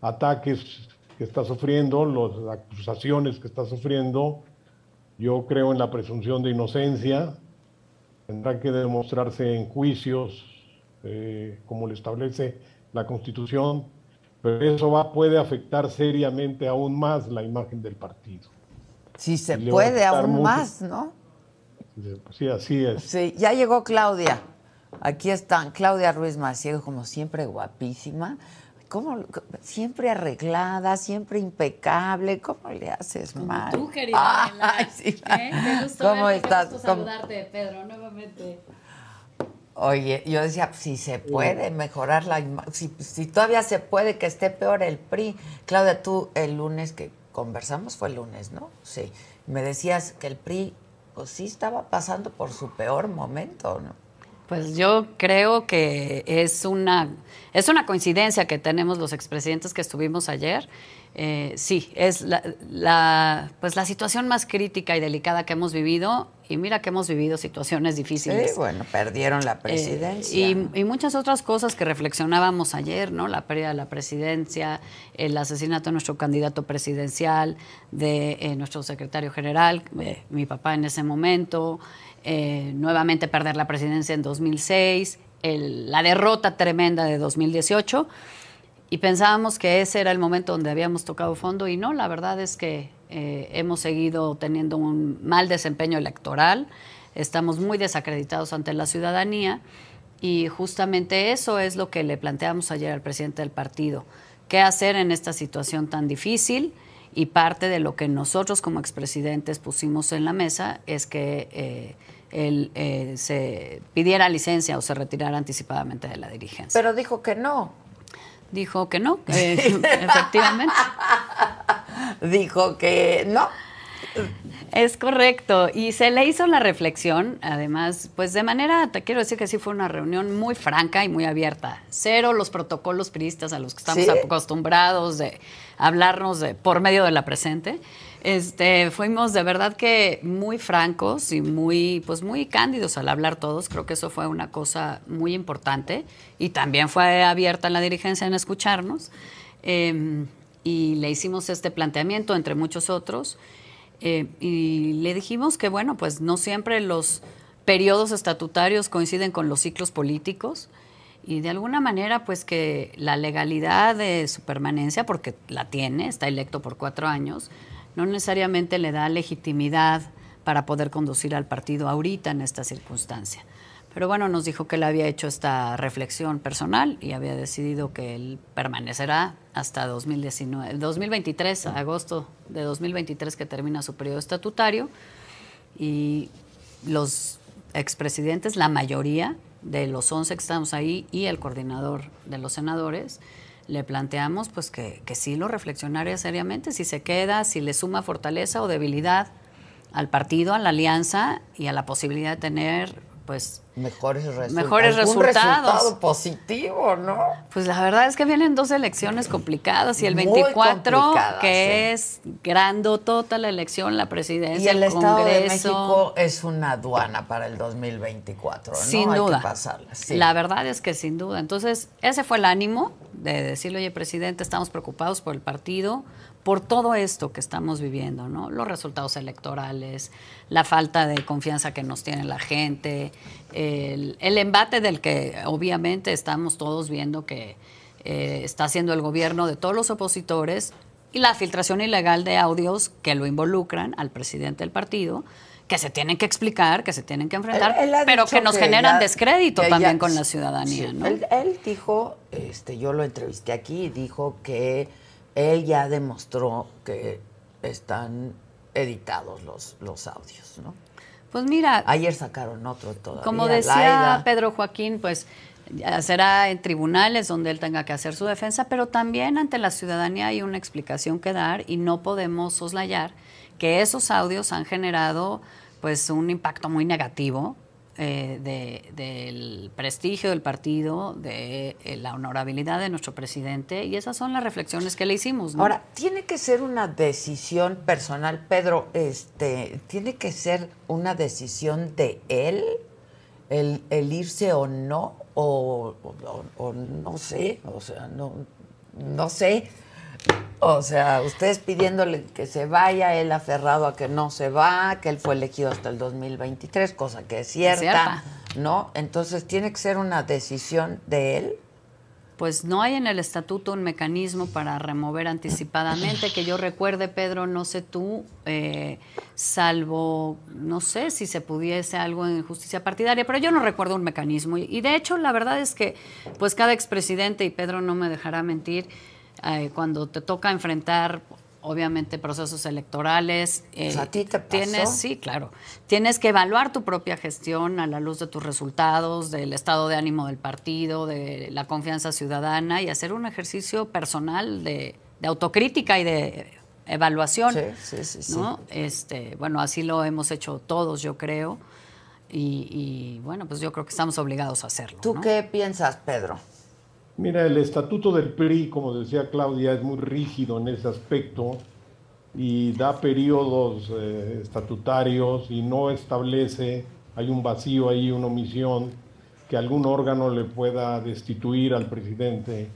ataques que está sufriendo, las acusaciones que está sufriendo, yo creo en la presunción de inocencia, tendrá que demostrarse en juicios, eh, como le establece la Constitución, pero eso va, puede afectar seriamente aún más la imagen del partido. Si se puede aún más, ¿no? Sí, así es. Sí, ya llegó Claudia. Aquí están, Claudia Ruiz Maciego, como siempre, guapísima. ¿Cómo, siempre arreglada, siempre impecable. ¿Cómo le haces mal? Tú, querida. Ay, sí. ¿Eh? Qué gusto ¿Cómo verte, estás? Qué gusto ¿Cómo- saludarte, Pedro, nuevamente. Oye, yo decía, si se puede mejorar la imagen, si, si todavía se puede que esté peor el PRI. Claudia, tú el lunes que conversamos, fue el lunes, ¿no? Sí. Me decías que el PRI, pues sí estaba pasando por su peor momento, ¿no? Pues yo creo que es una, es una coincidencia que tenemos los expresidentes que estuvimos ayer. Eh, sí, es la, la- pues la situación más crítica y delicada que hemos vivido. Y mira que hemos vivido situaciones difíciles. Sí, bueno, perdieron la Eh, presidencia. y, y muchas otras cosas que reflexionábamos ayer, ¿no? La pérdida de la presidencia, el asesinato de nuestro candidato presidencial, de eh, nuestro secretario general, eh, mi papá en ese momento, eh, nuevamente perder la presidencia en 2006, el- la derrota tremenda de 2018. Y pensábamos que ese era el momento donde habíamos tocado fondo y no, la verdad es que eh, hemos seguido teniendo un mal desempeño electoral, estamos muy desacreditados ante la ciudadanía y justamente eso es lo que le planteamos ayer al presidente del partido, qué hacer en esta situación tan difícil y parte de lo que nosotros como expresidentes pusimos en la mesa es que eh, él eh, se pidiera licencia o se retirara anticipadamente de la dirigencia. Pero dijo que no. Dijo que no, que efectivamente. Dijo que no. Es correcto. Y se le hizo la reflexión, además, pues de manera, te quiero decir que sí fue una reunión muy franca y muy abierta. Cero los protocolos priistas a los que estamos ¿Sí? acostumbrados de hablarnos de, por medio de la presente. Este, fuimos de verdad que muy francos y muy, pues muy cándidos al hablar todos. Creo que eso fue una cosa muy importante. Y también fue abierta la dirigencia en escucharnos. Eh, y le hicimos este planteamiento, entre muchos otros. Eh, y le dijimos que, bueno, pues no siempre los periodos estatutarios coinciden con los ciclos políticos y de alguna manera, pues que la legalidad de su permanencia, porque la tiene, está electo por cuatro años, no necesariamente le da legitimidad para poder conducir al partido ahorita en esta circunstancia. Pero bueno, nos dijo que él había hecho esta reflexión personal y había decidido que él permanecerá hasta 2019, 2023, agosto de 2023 que termina su periodo estatutario. Y los expresidentes, la mayoría de los 11 que estamos ahí y el coordinador de los senadores, le planteamos pues que, que sí lo reflexionaría seriamente, si se queda, si le suma fortaleza o debilidad al partido, a la alianza y a la posibilidad de tener pues Mejores resultados. Mejores resultados. resultado positivo, ¿no? Pues la verdad es que vienen dos elecciones complicadas y el Muy 24, complicadas, que es grandotota la elección, la presidencia, Y el Estado Congreso. de México es una aduana para el 2024, ¿no? Sin Hay duda. que pasarla. sí. La verdad es que sin duda. Entonces, ese fue el ánimo de decirle, oye, presidente, estamos preocupados por el partido, por todo esto que estamos viviendo, ¿no? Los resultados electorales, la falta de confianza que nos tiene la gente, el, el embate del que obviamente estamos todos viendo que eh, está haciendo el gobierno de todos los opositores y la filtración ilegal de audios que lo involucran al presidente del partido, que se tienen que explicar, que se tienen que enfrentar, Él- él ha pero que nos generan ya- descrédito también ya- con la ciudadanía, sí, ¿no? Él, él dijo, este, yo lo entrevisté aquí dijo que él ya demostró que están editados los, los audios, ¿no? Pues mira, Ayer sacaron otro todavía. como decía. Pedro Joaquín, pues será en tribunales donde él tenga que hacer su defensa, pero también ante la ciudadanía hay una explicación que dar y no podemos soslayar que esos audios han generado pues un impacto muy negativo eh, de- del prestigio del partido, de eh, la honorabilidad de nuestro presidente, y esas son las reflexiones que le hicimos. Ahora, tiene que ser una decisión personal, Pedro, este, tiene que ser una decisión de él, el, el irse o no, o, o- o no sé, o sea, no, no sé. O sea, ustedes pidiéndole que se vaya, él aferrado a que no se va, que él fue elegido hasta el 2023, cosa que es cierta, cierta. ¿no? Entonces tiene que ser una decisión de él. Pues no hay en el estatuto un mecanismo para remover anticipadamente, que yo recuerde, Pedro, no sé tú, eh, salvo, no sé si se pudiese algo en justicia partidaria, pero yo no recuerdo un mecanismo. Y, y de hecho, la verdad es que, pues cada expresidente, y Pedro no me dejará mentir, eh, cuando te toca enfrentar, obviamente, procesos electorales, eh, Pues, ¿a ti te pasó? tienes, sí, claro, tienes que evaluar tu propia gestión a la luz de tus resultados, del estado de ánimo del partido, de la confianza ciudadana y hacer un ejercicio personal de, de autocrítica y de evaluación. Sí, sí, sí, sí. ¿no? Este, bueno, así lo hemos hecho todos, yo creo. Y, y, bueno, pues yo creo que estamos obligados a hacerlo. ¿Tú ¿no? qué piensas, Pedro? Mira, el estatuto del PRI, como decía Claudia, es muy rígido en ese aspecto y da periodos eh, estatutarios y no establece, hay un vacío ahí, una omisión, que algún órgano le pueda destituir al presidente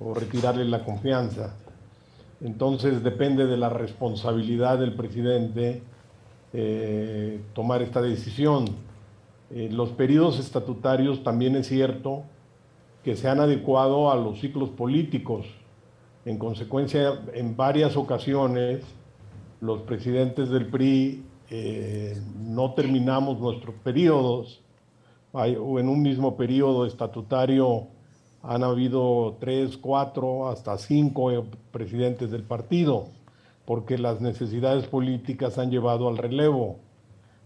o retirarle la confianza. Entonces depende de la responsabilidad del presidente eh, tomar esta decisión. Eh, los periodos estatutarios también es cierto que se han adecuado a los ciclos políticos. En consecuencia, en varias ocasiones, los presidentes del PRI eh, no terminamos nuestros periodos, o en un mismo periodo estatutario han habido tres, cuatro, hasta cinco eh, presidentes del partido, porque las necesidades políticas han llevado al relevo.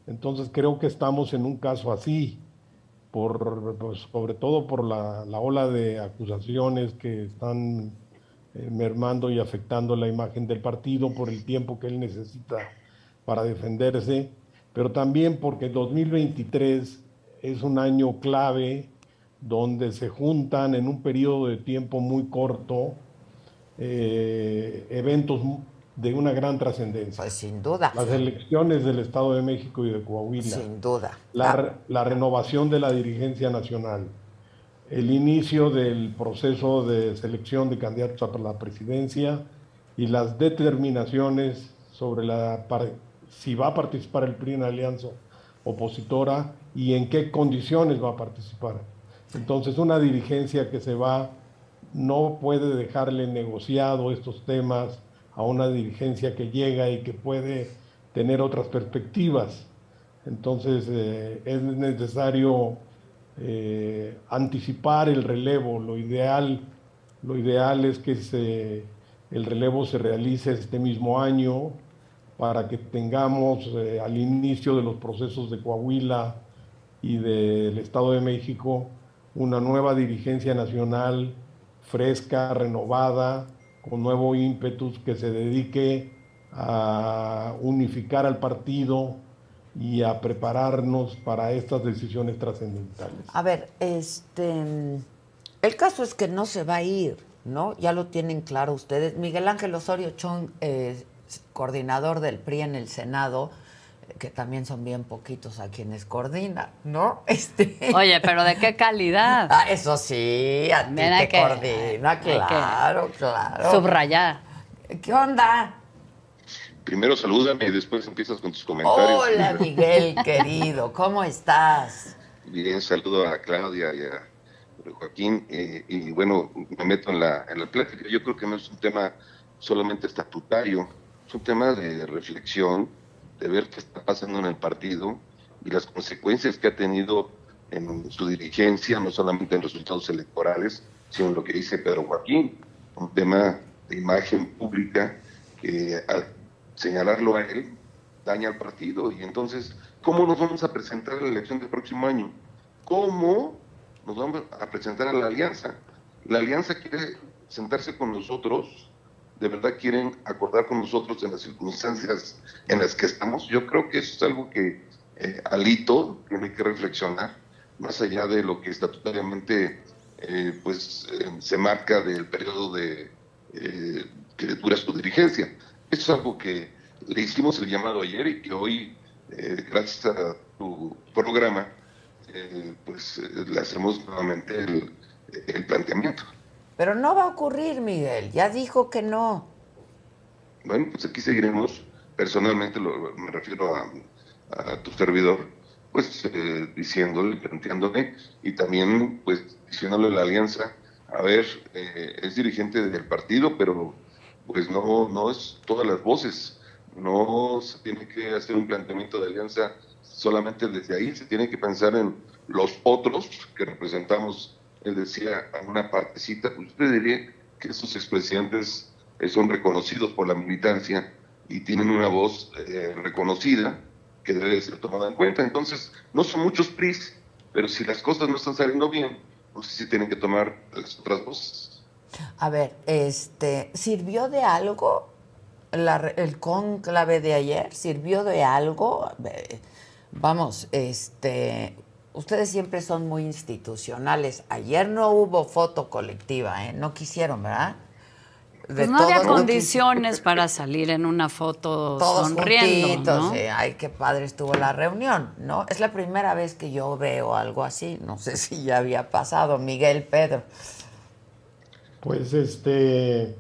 Entonces creo que estamos en un caso así por, pues, sobre todo por la, la ola de acusaciones que están eh, mermando y afectando la imagen del partido por el tiempo que él necesita para defenderse, pero también porque 2023 es un año clave donde se juntan en un periodo de tiempo muy corto eh, eventos de una gran trascendencia. Pues sin duda, Las elecciones del Estado de México y de Coahuila sin duda. la, Ah, la renovación de la dirigencia nacional, el inicio del proceso de selección de candidatos a la presidencia y las determinaciones sobre la si va a participar el PRI en alianza opositora y en qué condiciones va a participar. Entonces, una dirigencia que se va no puede dejarle negociado estos temas a una dirigencia que llega y que puede tener otras perspectivas. Entonces eh, es necesario eh, anticipar el relevo. Lo ideal, lo ideal es que el relevo se realice este mismo año para que tengamos eh, al inicio de los procesos de Coahuila y del Estado de México una nueva dirigencia nacional fresca, renovada, con nuevo ímpetus que se dedique a unificar al partido y a prepararnos para estas decisiones trascendentales. A ver, este, el caso es que no se va a ir, ¿no? Ya lo tienen claro ustedes. Miguel Ángel Osorio Chong, eh, coordinador del PRI en el Senado, que también son bien poquitos a quienes coordina, ¿no? Este, Oye, pero ¿de qué calidad? ah, eso sí, a ti te que- coordina, claro, claro. Subrayar. ¿Qué onda? Primero salúdame y después empiezas con tus comentarios. Hola, Miguel, querido, ¿cómo estás? Bien, saludo a Claudia y a Joaquín. eh, y bueno, me meto en la, en la plática. Yo creo que no es un tema solamente estatutario, es un tema de reflexión, de ver qué está pasando en el partido y las consecuencias que ha tenido en su dirigencia, no solamente en resultados electorales, sino en lo que dice Pedro Joaquín, un tema de imagen pública que al señalarlo a él daña al partido. Y entonces, ¿cómo nos vamos a presentar a la elección del próximo año? ¿Cómo nos vamos a presentar a la alianza? La alianza quiere sentarse con nosotros, de verdad quieren acordar con nosotros en las circunstancias en las que estamos. Yo creo que eso es algo que eh, Alito tiene que reflexionar más allá de lo que estatutariamente eh, pues eh, se marca del periodo de que dura su dirigencia. Eso es algo que le hicimos el llamado ayer y que hoy, eh, gracias a tu programa, eh, pues eh, le hacemos nuevamente el planteamiento. Pero no va a ocurrir, Miguel. Ya dijo que no. Bueno, pues aquí seguiremos, personalmente lo- me refiero a, tu servidor, pues eh, diciéndole, planteándole y también pues diciéndole a la alianza, a ver, eh, es dirigente del partido, pero pues no, no es todas las voces, no se tiene que hacer un planteamiento de alianza solamente desde ahí, se tiene que pensar en los otros que representamos, él decía, a una partecita, pues usted diría que esos expresidentes eh, son reconocidos por la militancia y tienen una voz eh, reconocida que debe ser tomada en cuenta. Entonces, no son muchos PRIs, pero si las cosas no están saliendo bien, pues sí tienen que tomar las otras voces. A ver, este, ¿sirvió de algo la el cónclave de ayer? ¿Sirvió de algo? Eh, Vamos, este, ustedes siempre son muy institucionales. Ayer no hubo foto colectiva, ¿eh? No quisieron, ¿verdad? De Pues no había condiciones para salir en una foto todos sonriendo, juntitos, ¿no? eh, ay, qué padre estuvo la reunión, ¿no? Es la primera vez que yo veo algo así, no sé si ya había pasado, Miguel Pedro. Pues este,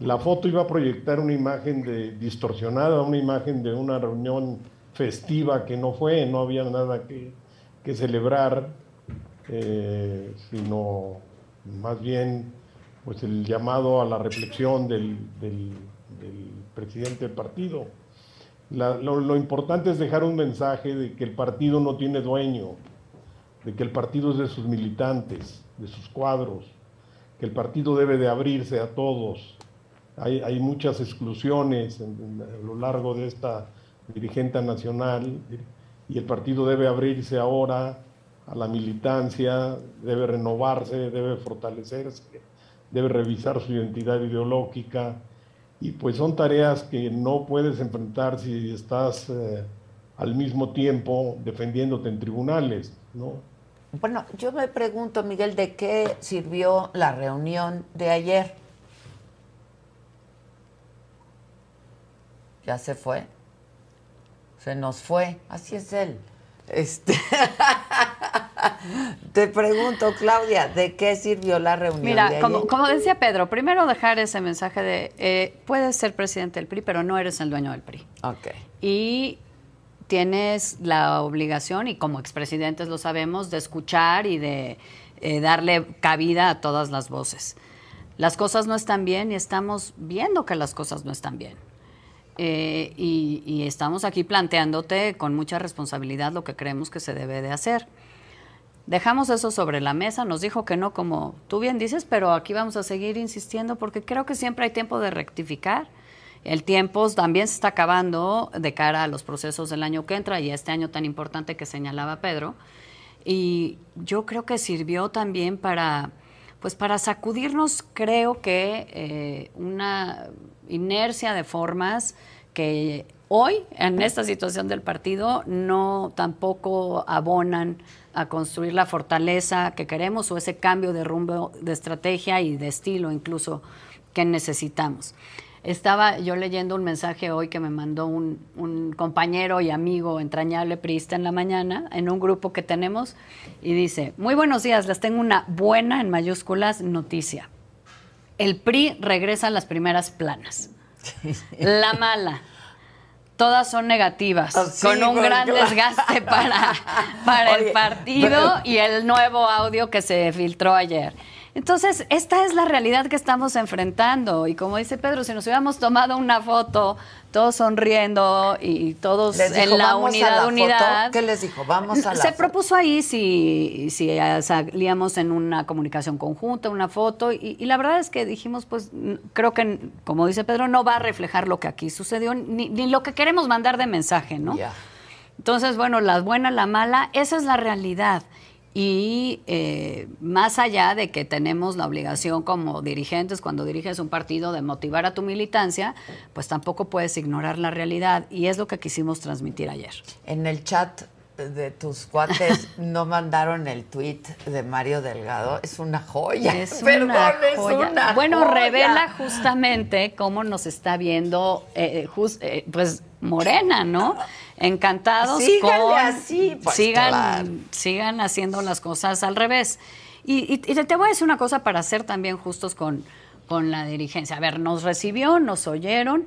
la foto iba a proyectar una imagen de, distorsionada, una imagen de una reunión festiva que no fue, no había nada que, que celebrar, eh, sino más bien pues el llamado a la reflexión del, presidente del partido. Lo, lo importante es dejar un mensaje de que el partido no tiene dueño, de que el partido es de sus militantes, de sus cuadros, que el partido debe de abrirse a todos. Hay, hay muchas exclusiones a lo largo de esta dirigente nacional y el partido debe abrirse ahora a la militancia, debe renovarse, debe fortalecerse, debe revisar su identidad ideológica y pues son tareas que no puedes enfrentar si estás eh, al mismo tiempo defendiéndote en tribunales, ¿no? Bueno, yo me pregunto, Miguel, ¿de qué sirvió la reunión de ayer? Ya se fue. Se nos fue. Así es él. Este. Te pregunto, Claudia, ¿de qué sirvió la reunión Mira, como decía Pedro, primero dejar ese mensaje de eh, puedes ser presidente del PRI, pero no eres el dueño del PRI. Ok. Y tienes la obligación, y como expresidentes lo sabemos, de escuchar y de eh, darle cabida a todas las voces. Las cosas no están bien y estamos viendo que las cosas no están bien. Eh, y, y estamos aquí planteándote con mucha responsabilidad lo que creemos que se debe de hacer. Dejamos eso sobre la mesa, nos dijo que no, como tú bien dices, pero aquí vamos a seguir insistiendo porque creo que siempre hay tiempo de rectificar. El tiempo también se está acabando de cara a los procesos del año que entra y a este año tan importante que señalaba Pedro. Y yo creo que sirvió también para, pues para sacudirnos, creo que eh, una inercia de formas que hoy, en esta situación del partido, no tampoco abonan a construir la fortaleza que queremos o ese cambio de rumbo, de estrategia y de estilo incluso que necesitamos. Estaba yo leyendo un mensaje hoy que me mandó un, compañero y amigo entrañable priista en la mañana en un grupo que tenemos y dice, muy buenos días, les tengo una buena en mayúsculas noticia. El PRI regresa a las primeras planas. La mala. Todas son negativas, Ah, sí, con un pues, gran desgaste para, para Oye, el partido pero- y el nuevo audio que se filtró ayer. Entonces, esta es la realidad que estamos enfrentando. Y como dice Pedro, si nos hubiéramos tomado una foto, todos sonriendo y todos Les dijo, en la "Vamos a unidad, la foto". unidad. ¿Qué les dijo? Vamos a la Se foto. propuso ahí si, si eh, salíamos en una comunicación conjunta, una foto, y, y la verdad es que dijimos, pues creo que, como dice Pedro, no va a reflejar lo que aquí sucedió, ni, ni lo que queremos mandar de mensaje, ¿no? Ya. Entonces, bueno, la buena, la mala, esa es la realidad. Y eh, más allá de que tenemos la obligación como dirigentes, cuando diriges un partido, de motivar a tu militancia, pues tampoco puedes ignorar la realidad. Y es lo que quisimos transmitir ayer. En el chat de tus cuates no mandaron el tweet de Mario Delgado. Es una joya. Es Perdón, una es joya. una bueno, joya. revela justamente cómo nos está viendo, eh, eh, pues, Morena, ¿no? Encantados Síganle con... así, pues, sigan, claro. sigan haciendo las cosas al revés. Y, y- y te voy a decir una cosa para ser también justos con, con la dirigencia. A ver, nos recibió, nos oyeron,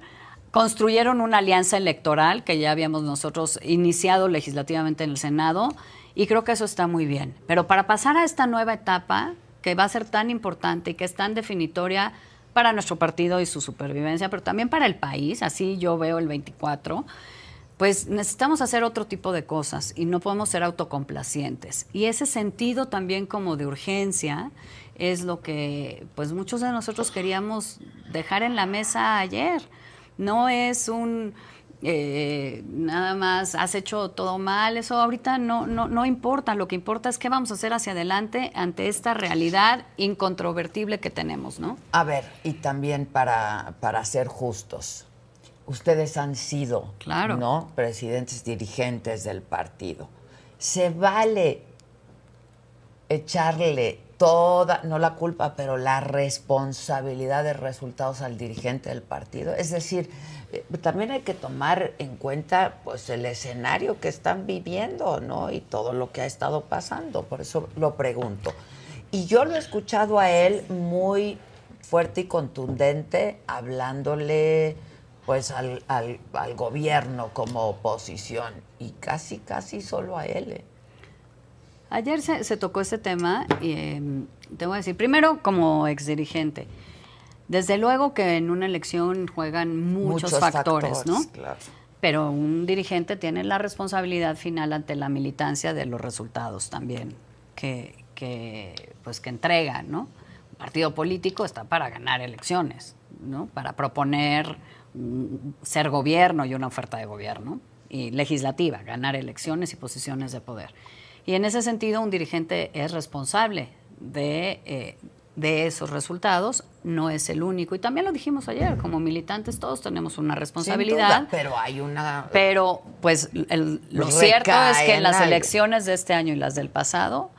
construyeron una alianza electoral que ya habíamos nosotros iniciado legislativamente en el Senado y creo que eso está muy bien. Pero para pasar a esta nueva etapa, que va a ser tan importante y que es tan definitoria para nuestro partido y su supervivencia, pero también para el país, así yo veo el 24, pues necesitamos hacer otro tipo de cosas y no podemos ser autocomplacientes. Y ese sentido también como de urgencia es lo que pues muchos de nosotros queríamos dejar en la mesa ayer. No es un eh, nada más has hecho todo mal, eso ahorita no, no, no importa, lo que importa es qué vamos a hacer hacia adelante ante esta realidad incontrovertible que tenemos, ¿no? A ver, y también para, para ser justos, ustedes han sido, Claro. ¿no? Presidentes dirigentes del partido. Se vale echarle toda, no la culpa, pero la responsabilidad de resultados al dirigente del partido. Es decir, también hay que tomar en cuenta pues el escenario que están viviendo, ¿no? Y todo lo que ha estado pasando. Por eso lo pregunto. Y yo lo he escuchado a él muy fuerte y contundente, hablándole pues al, al- gobierno como oposición. Y casi, casi solo a él. ¿eh? Ayer se, tocó este tema y eh, te voy a decir, primero como exdirigente, desde luego que en una elección juegan muchos, factores, ¿no? claro. Pero un dirigente tiene la responsabilidad final ante la militancia de los resultados también que, que, pues, que entrega, ¿no? Un partido político está para ganar elecciones, ¿no? Para proponer mm, ser gobierno y una oferta de gobierno y legislativa, ganar elecciones y posiciones de poder. Y en ese sentido, un dirigente es responsable de, eh, de esos resultados, no es el único. Y también lo dijimos ayer, como militantes todos tenemos una responsabilidad. duda, pero hay una... Pero, pues, el- lo cierto es que en las elecciones de este año y las del pasado,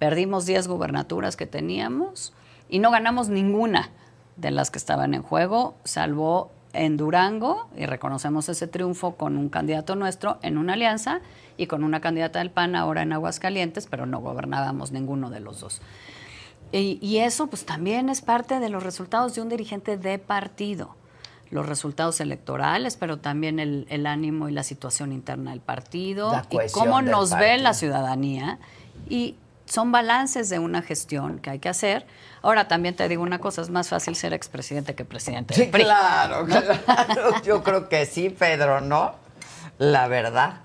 perdimos 10 gubernaturas que teníamos y no ganamos ninguna de las que estaban en juego, salvo en Durango, y reconocemos ese triunfo con un candidato nuestro en una alianza y con una candidata del PAN ahora en Aguascalientes, pero no gobernábamos ninguno de los dos. Y, y eso pues también es parte de los resultados de un dirigente de partido. Los resultados electorales, pero también el, el ánimo y la situación interna del partido La y cómo del nos ve la ciudadanía. Y son balances de una gestión que hay que hacer. Ahora también te digo una cosa, es más fácil ser expresidente que presidente. del Sí, PRI. claro, claro. Yo creo que sí, Pedro, ¿no? La verdad.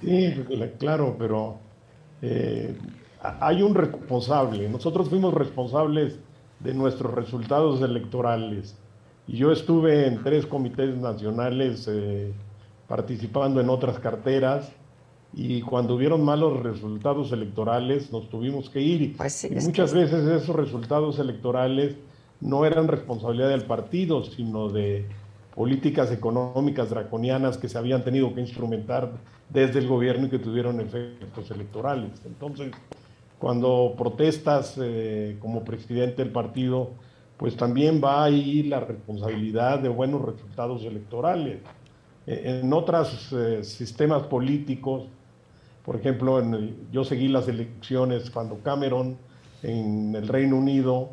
Sí, la- claro, pero eh, hay un responsable. Nosotros fuimos responsables de nuestros resultados electorales. Y yo estuve en tres comités nacionales eh, participando en otras carteras. Y cuando hubieron malos resultados electorales, nos tuvimos que ir. Pues sí, y muchas que- veces esos resultados electorales no eran responsabilidad del partido, sino de políticas económicas draconianas que se habían tenido que instrumentar desde el gobierno y que tuvieron efectos electorales. Entonces, cuando protestas eh, como presidente del partido, pues también va ahí la responsabilidad de buenos resultados electorales. Eh, En otros eh, sistemas políticos, por ejemplo, en el- yo seguí las elecciones cuando Cameron en el Reino Unido,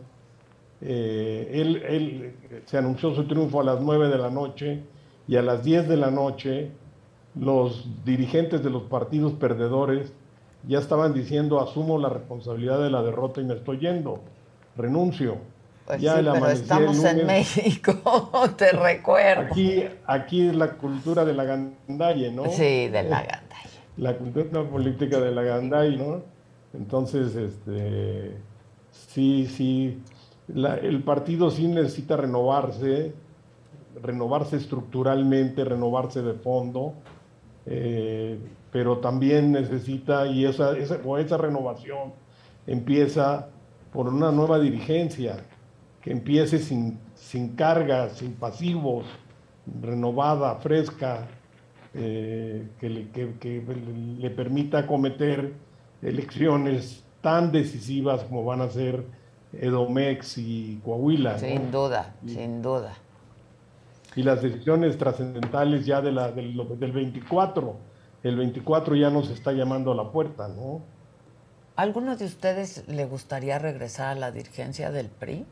eh, él, él, se anunció su triunfo a las 9 de la noche y a las 10 de la noche los dirigentes de los partidos perdedores ya estaban diciendo asumo la responsabilidad de la derrota y me estoy yendo, renuncio. Pues Ya sí, el pero estamos en lunes- México, te recuerdo. Aquí, aquí es la cultura de la gandalle, ¿no? Sí, de la gandalla. La cultura política de la gandalle, ¿no? Entonces, este, sí, sí, la- el partido sí necesita renovarse, renovarse estructuralmente, renovarse de fondo, eh, pero también necesita, y esa, esa, o esa renovación empieza por una nueva dirigencia, que empiece sin, sin cargas, sin pasivos, renovada, fresca, eh, que, le, que- que le permita cometer elecciones tan decisivas como van a ser Edomex y Coahuila. ¿no? Sin duda, sin duda. Y las decisiones trascendentales ya de la, del, del 24. El 24 ya nos está llamando a la puerta, ¿no? ¿Alguno de ustedes le gustaría regresar a la dirigencia del PRI?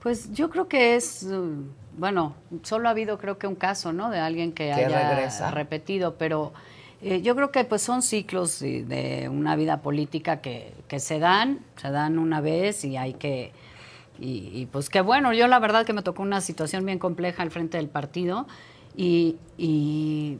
Pues yo creo que es, mm, bueno, solo ha habido creo que un caso, ¿no? De alguien que, Que haya regresa. repetido, pero eh, yo creo que pues son ciclos de, de una vida política que, que se dan, se dan una vez y hay que, y, y, pues qué bueno, yo la verdad que me tocó una situación bien compleja al frente del partido y, y,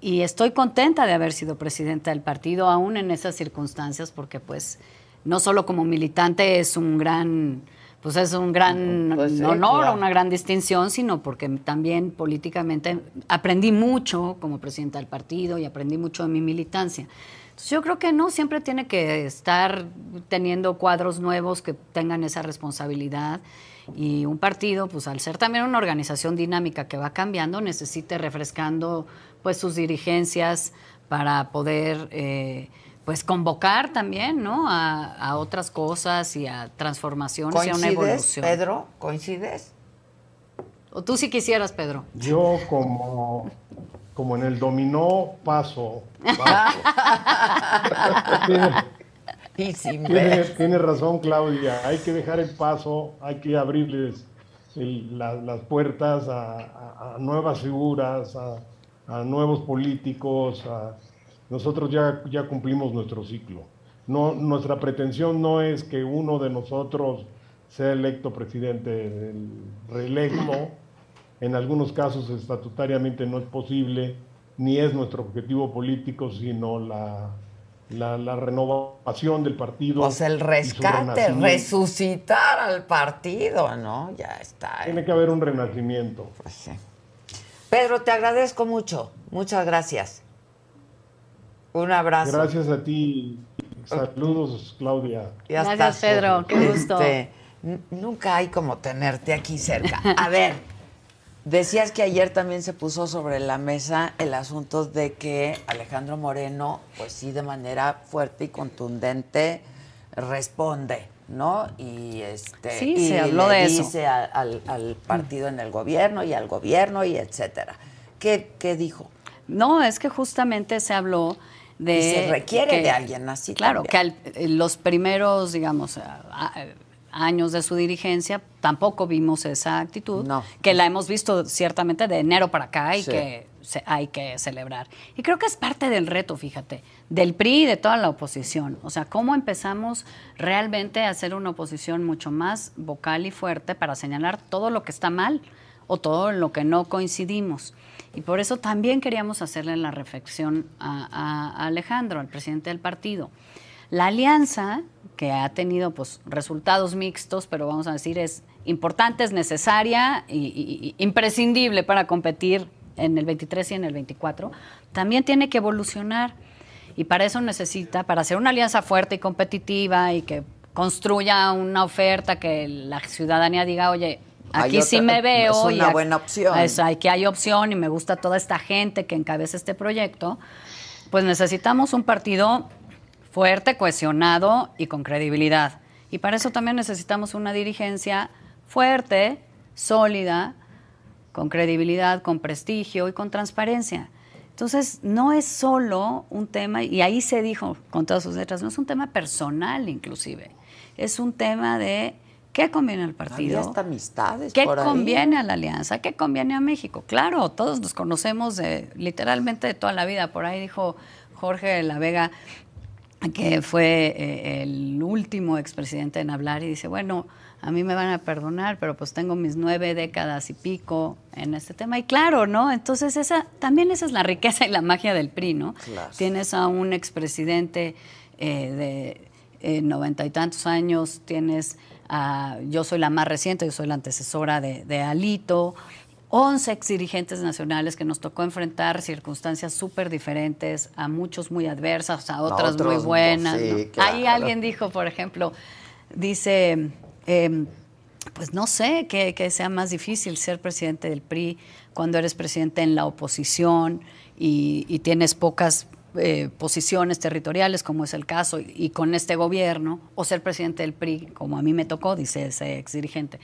y estoy contenta de haber sido presidenta del partido, aún en esas circunstancias, porque pues no solo como militante es un gran, pues es un gran Pues sí, honor, claro. una gran distinción, sino porque también políticamente aprendí mucho como presidenta del partido y aprendí mucho de mi militancia. Entonces yo creo que no siempre tiene que estar teniendo cuadros nuevos que tengan esa responsabilidad y un partido, pues al ser también una organización dinámica que va cambiando, necesita ir refrescando pues sus dirigencias para poder eh, pues convocar también, ¿no? A, a otras cosas y a transformaciones y a una ¿Coincides, evolución. Pedro? ¿Coincides? O tú si quisieras, Pedro. Yo como, como en el dominó paso. paso. tiene, Y sin tiene- ver. tiene razón Claudia, hay que dejar el paso, hay que abrirles el- la- las puertas a, a- a nuevas figuras, a, a nuevos políticos. a- nosotros ya, ya cumplimos nuestro ciclo. No, nuestra pretensión no es que uno de nosotros sea electo presidente del reelecto. En algunos casos estatutariamente no es posible, ni es nuestro objetivo político, sino la, la, la renovación del partido. Pues el rescate, resucitar al partido, ¿no? Ya está. Tiene que haber un renacimiento. Pues sí. Pedro, te agradezco mucho. Muchas gracias. Un abrazo. Gracias a ti. Saludos, Claudia. Ya Gracias, estás. Pedro. Qué gusto. Este, n- nunca hay como tenerte aquí cerca. A ver, decías que ayer también se puso sobre la mesa el asunto de que Alejandro Moreno, pues sí, de manera fuerte y contundente responde, ¿no? Y este Sí, y se habló le de eso. dice a- al, al partido en el gobierno y al gobierno y etcétera. ¿Qué, qué dijo? No, es que justamente se habló de... Y se requiere que- de alguien así Claro, también. que al- eh, los primeros, digamos, a- a- años de su dirigencia tampoco vimos esa actitud, No. que la hemos visto ciertamente de enero para acá y Sí. que se- hay que celebrar. Y creo que es parte del reto, fíjate, del PRI y de toda la oposición. O sea, cómo empezamos realmente a hacer una oposición mucho más vocal y fuerte para señalar todo lo que está mal o todo lo que no coincidimos. Y por eso también queríamos hacerle la reflexión a, a- a Alejandro, al presidente del partido. La alianza, que ha tenido pues, resultados mixtos, pero vamos a decir es importante, es necesaria y, y- y imprescindible para competir en el 23 y en el 24, también tiene que evolucionar. Y para eso necesita, para hacer una alianza fuerte y competitiva y que construya una oferta que la ciudadanía diga, oye, aquí sí me veo. es una y buena opción. es- hay que hay opción y me gusta toda esta gente que encabeza este proyecto, pues necesitamos un partido fuerte, cohesionado y con credibilidad. Y para eso también necesitamos una dirigencia fuerte, sólida, con credibilidad, con prestigio y con transparencia. Entonces, no es solo un tema, y ahí se dijo con todas sus letras, no es un tema personal inclusive, es un tema de qué conviene al partido. Había hasta amistades ¿Qué por ahí. conviene a la alianza? ¿Qué conviene a México? Claro, todos nos conocemos de, literalmente de toda la vida. Por ahí dijo Jorge de la Vega, que fue eh, el último expresidente en hablar, y dice, bueno, a mí me van a perdonar, pero pues tengo mis nueve décadas y pico en este tema. Y claro, ¿no? Entonces, esa, también esa es la riqueza y la magia del PRI, ¿no? Claro. Tienes a un expresidente eh, de eh, noventa y tantos años, tienes a, yo soy la más reciente, yo soy la antecesora de, de Alito, 11 exdirigentes nacionales que nos tocó enfrentar circunstancias súper diferentes, a muchos muy adversas, a otras otros muy buenas. sí, ¿no? claro. Ahí alguien dijo, por ejemplo, dice, eh, pues no sé que, que sea más difícil ser presidente del PRI cuando eres presidente en la oposición y, y tienes pocas eh, posiciones territoriales, como es el caso, y, y con este gobierno, o ser presidente del PRI, como a mí me tocó, dice ese ex dirigente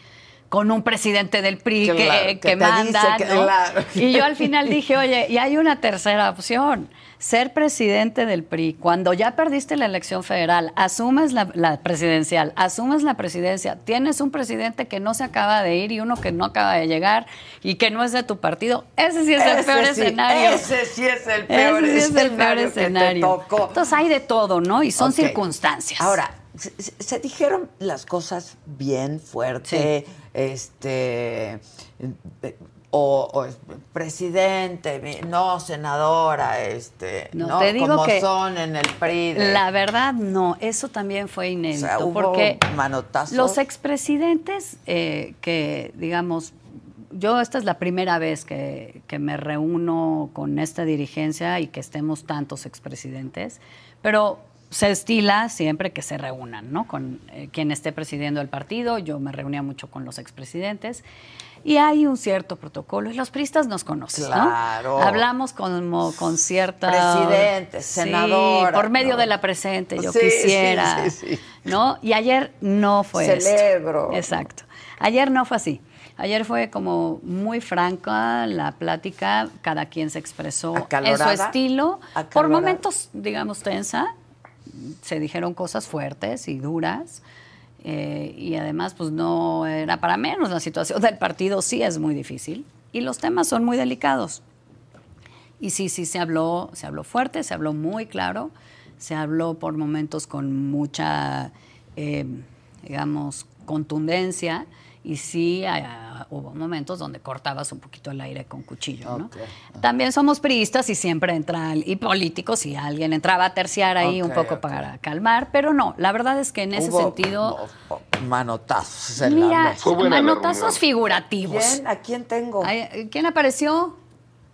con un presidente del PRI Claro, que, que que te manda. dice que- ¿no? claro. Y yo al final dije, oye, y hay una tercera opción, ser presidente del PRI. Cuando ya perdiste la elección federal, asumes la, la presidencial, asumes la presidencia, tienes un presidente que no se acaba de ir y uno que no acaba de llegar y que no es de tu partido. Ese sí es el peor sí, escenario. ese sí es el peor Ese sí es el peor escenario. Entonces hay de todo, ¿no? Y son circunstancias. Ahora, se, dijeron las cosas bien fuerte, este, o, o es- presidente, no senadora, este, No, no, te digo como que son en el PRI. de- La verdad, no. Eso también fue inédito. O sea, hubo porque manotazos. los expresidentes eh, que, digamos, yo esta es la primera vez que, que me reúno con esta dirigencia y que estemos tantos expresidentes, pero se estila siempre que se reúnan, ¿no? Con eh, quien esté presidiendo el partido. Yo me reunía mucho con los expresidentes. Y hay un cierto protocolo. Y los pristas nos conocen, Claro. ¿no? Hablamos como con cierta... Presidentes, Sí, senadoras, por medio ¿no? de la presente, yo Sí, sí, quisiera. sí, sí. ¿No? Y ayer no fue esto. Celebro. Exacto. Ayer no fue así. Ayer fue como muy franca la plática, cada quien se expresó en su ¿Acalorada? estilo. Por momentos, digamos, tensa. Se dijeron cosas fuertes y duras. eh, y además, pues no era para menos. La situación del partido sí es muy difícil. Y los temas son muy delicados. Y sí, sí, se habló, se habló fuerte, se habló muy claro, se habló por momentos con mucha, eh, digamos, contundencia y sí ah, hubo momentos donde cortabas un poquito el aire con cuchillo, ¿no? También somos priistas y siempre entran, y políticos, y alguien entraba a terciar ahí un poco para calmar, pero no, la verdad es que en ese Hubo sentido, manotazos en la mira, la manotazos figurativos. ¿Quién? ¿A quién tengo? ¿Quién apareció?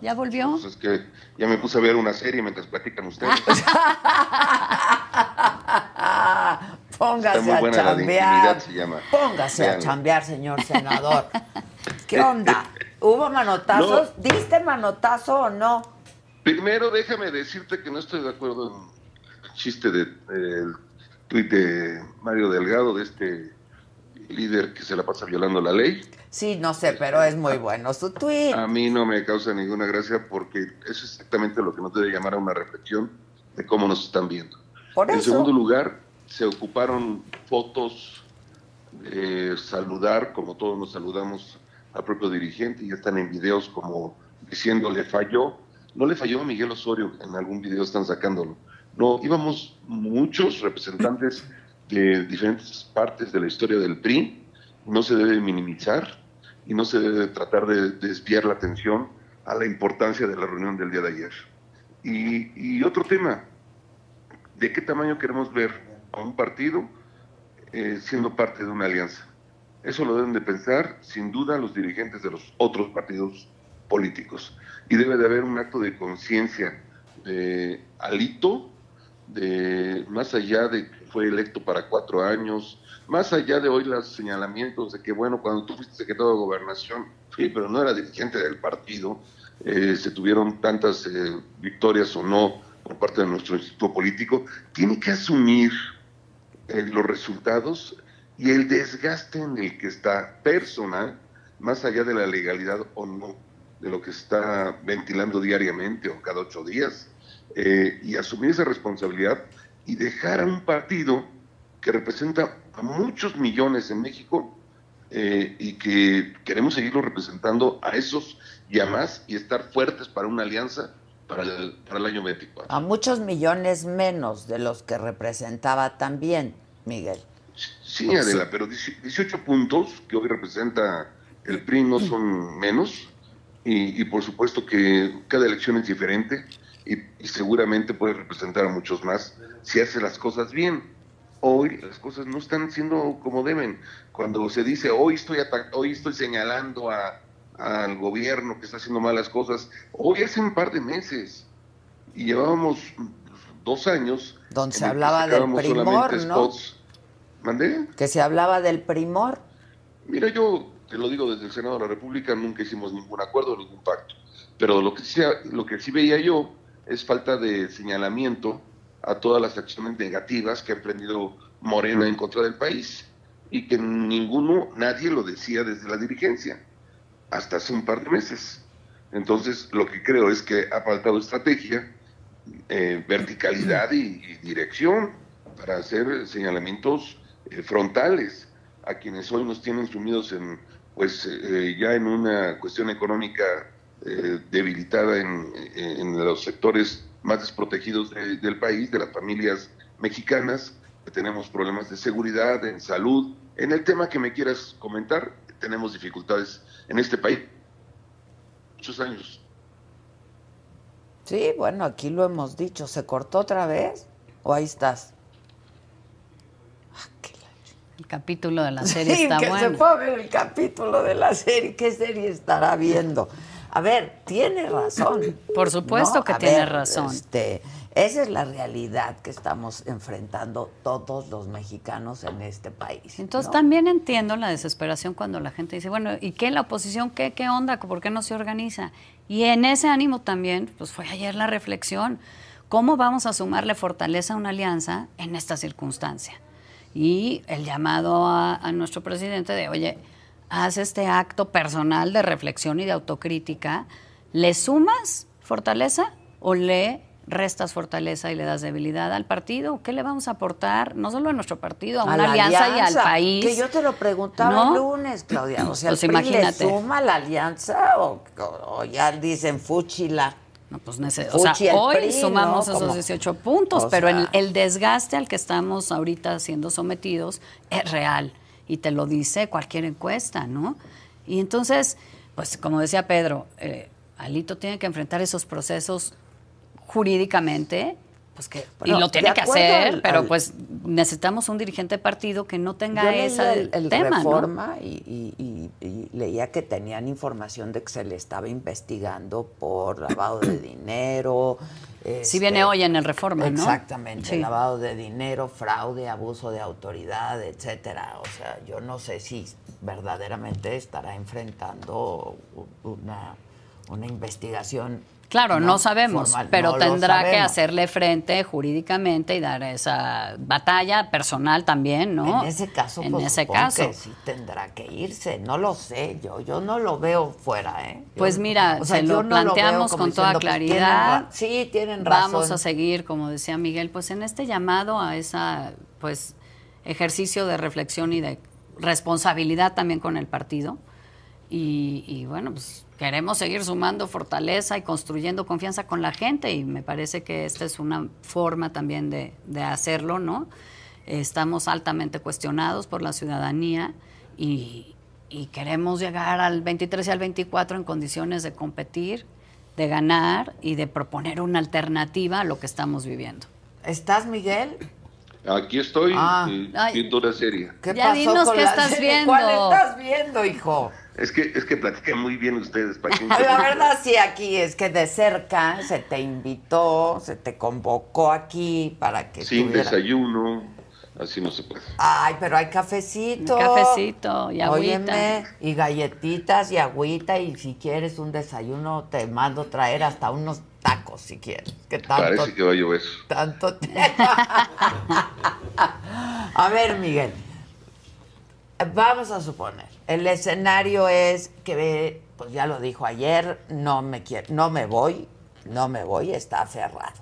¿Ya volvió? Pues es que ya me puse a ver una serie mientras platican ustedes. Póngase Está muy a buena la chambear. intimidad, se llama. Póngase a chambear, señor senador. ¿Qué onda? ¿Hubo manotazos? ¿Diste manotazo o no? Primero, déjame decirte que no estoy de acuerdo en el chiste del de, tuit de Mario Delgado, de este líder que se la pasa violando la ley. Sí, no sé, pero es muy bueno su tweet. A mí no me causa ninguna gracia porque eso es exactamente lo que nos debe llamar a una reflexión de cómo nos están viendo. Por en eso. segundo lugar, se ocuparon fotos de saludar, como todos nos saludamos al propio dirigente, y ya están en videos como diciendo le falló. No le falló a Miguel Osorio, en algún video están sacándolo. No, íbamos muchos representantes de diferentes partes de la historia del PRI, no se debe minimizar y no se debe tratar de desviar la atención a la importancia de la reunión del día de ayer. Y otro tema, ¿de qué tamaño queremos ver a un partido eh, siendo parte de una alianza? Eso lo deben de pensar, sin duda, los dirigentes de los otros partidos políticos. Y debe de haber un acto de conciencia de Alito, de más allá de que fue electo para cuatro años, más allá de hoy los señalamientos de que, bueno, cuando tú fuiste secretario de gobernación, sí, pero no era dirigente del partido, eh, se tuvieron tantas eh, victorias o no por parte de nuestro instituto político, tiene que asumir eh, los resultados y el desgaste en el que está personal, más allá de la legalidad o no, de lo que está ventilando diariamente o cada ocho días, eh, y asumir esa responsabilidad y dejar a un partido que representa a muchos millones en México eh, y que queremos seguirlo representando a esos y a más y estar fuertes para una alianza para el, para el año 24. A muchos millones menos de los que representaba también, Miguel. Sí, Adela, pero 18 puntos que hoy representa el PRI no son menos y, y por supuesto que cada elección es diferente y, y seguramente puede representar a muchos más si hace las cosas bien. Hoy las cosas no están siendo como deben. Cuando se dice hoy estoy hoy estoy señalando a- al gobierno que está haciendo malas cosas, hoy hace un par de meses y llevábamos dos años Donde se hablaba del primor, ¿no? spots. ¿Mandé? Que se hablaba del primor. Mira, yo te lo digo desde el Senado de la República, nunca hicimos ningún acuerdo, ningún pacto. Pero lo que sí, lo que sí veía yo es falta de señalamiento a todas las acciones negativas que ha emprendido Morena en contra del país y que ninguno, nadie lo decía desde la dirigencia, hasta hace un par de meses. Entonces, lo que creo es que ha faltado estrategia, eh, verticalidad y, dirección para hacer señalamientos eh, frontales a quienes hoy nos tienen sumidos en, pues, eh, ya en una cuestión económica debilitada en, en, los sectores más desprotegidos del país, de las familias mexicanas, tenemos problemas de seguridad, en salud. En el tema que me quieras comentar, tenemos dificultades en este país. Muchos años. Sí, bueno, aquí lo hemos dicho. ¿Se cortó otra vez? ¿O ahí estás? Ah, el capítulo de la serie está que bueno. Se puede ver el capítulo de la serie. ¿Qué serie estará viendo? A ver, tiene razón. Por supuesto que tiene razón. Este, esa es la realidad que estamos enfrentando todos los mexicanos en este país. Entonces también entiendo la desesperación cuando la gente dice, bueno, ¿y qué la oposición? ¿Qué, qué onda? ¿Por qué no se organiza? Y en ese ánimo también, pues fue ayer la reflexión, ¿cómo vamos a sumarle fortaleza a una alianza en esta circunstancia? Y el llamado a, a nuestro presidente de, oye, haz este acto personal de reflexión y de autocrítica, ¿le sumas fortaleza o le restas fortaleza y le das debilidad al partido? ¿Qué le vamos a aportar, no solo a nuestro partido, a, una alianza, y al país? Que yo te lo preguntaba el lunes, Claudia. O sea, pues imagínate. le suma la alianza o, ya dicen fúchila? No, pues o sea, hoy sumamos esos 18 puntos, pero el desgaste al que estamos ahorita siendo sometidos es real y te lo dice cualquier encuesta, ¿no? Y entonces, pues como decía Pedro, eh, Alito tiene que enfrentar esos procesos jurídicamente, pues que y lo tiene que hacer, pero pues necesitamos un dirigente de partido que no tenga ese el, tema, reforma y, leía que tenían información de que se le estaba investigando por lavado de dinero. Si este, viene hoy en el reforma, ¿no? Exactamente, lavado de dinero, fraude, abuso de autoridad, etcétera. O sea, yo no sé si verdaderamente estará enfrentando una, una investigación Claro, no, sabemos, pero tendrá que hacerle frente jurídicamente y dar esa batalla personal también, ¿no? En ese caso, en ese caso, sí tendrá que irse. No lo sé, yo, yo no lo veo fuera, ¿eh? pues mira, se lo planteamos con toda pues, claridad. sí, tienen razón. Vamos a seguir, como decía Miguel, pues en este llamado a esa, pues ejercicio de reflexión y de responsabilidad también con el partido. y, y bueno, pues queremos seguir sumando fortaleza y construyendo confianza con la gente y me parece que esta es una forma también de, hacerlo, ¿no? Estamos altamente cuestionados por la ciudadanía y, queremos llegar al 23 y al 24 en condiciones de competir, de ganar y de proponer una alternativa a lo que estamos viviendo. ¿Estás, Miguel? Aquí estoy ah. eh, viendo la serie. ¿Qué ya dinos qué estás viendo. ¿Cuál estás viendo, hijo? Es que, es que platican muy bien ustedes. ¿para La verdad sí, aquí es que de cerca se te invitó, se te convocó aquí para que Sin desayuno, así no se puede. Ay, pero hay cafecito. cafecito y agüita. Óyeme, y galletitas y agüita y si quieres un desayuno te mando traer hasta unos tacos si quieres. Que tanto, Parece que va a llover. Tanto te... a ver, Miguel. Vamos a suponer, el escenario es que, pues ya lo dijo ayer, no me quiero, no me voy, no me voy, está cerrado.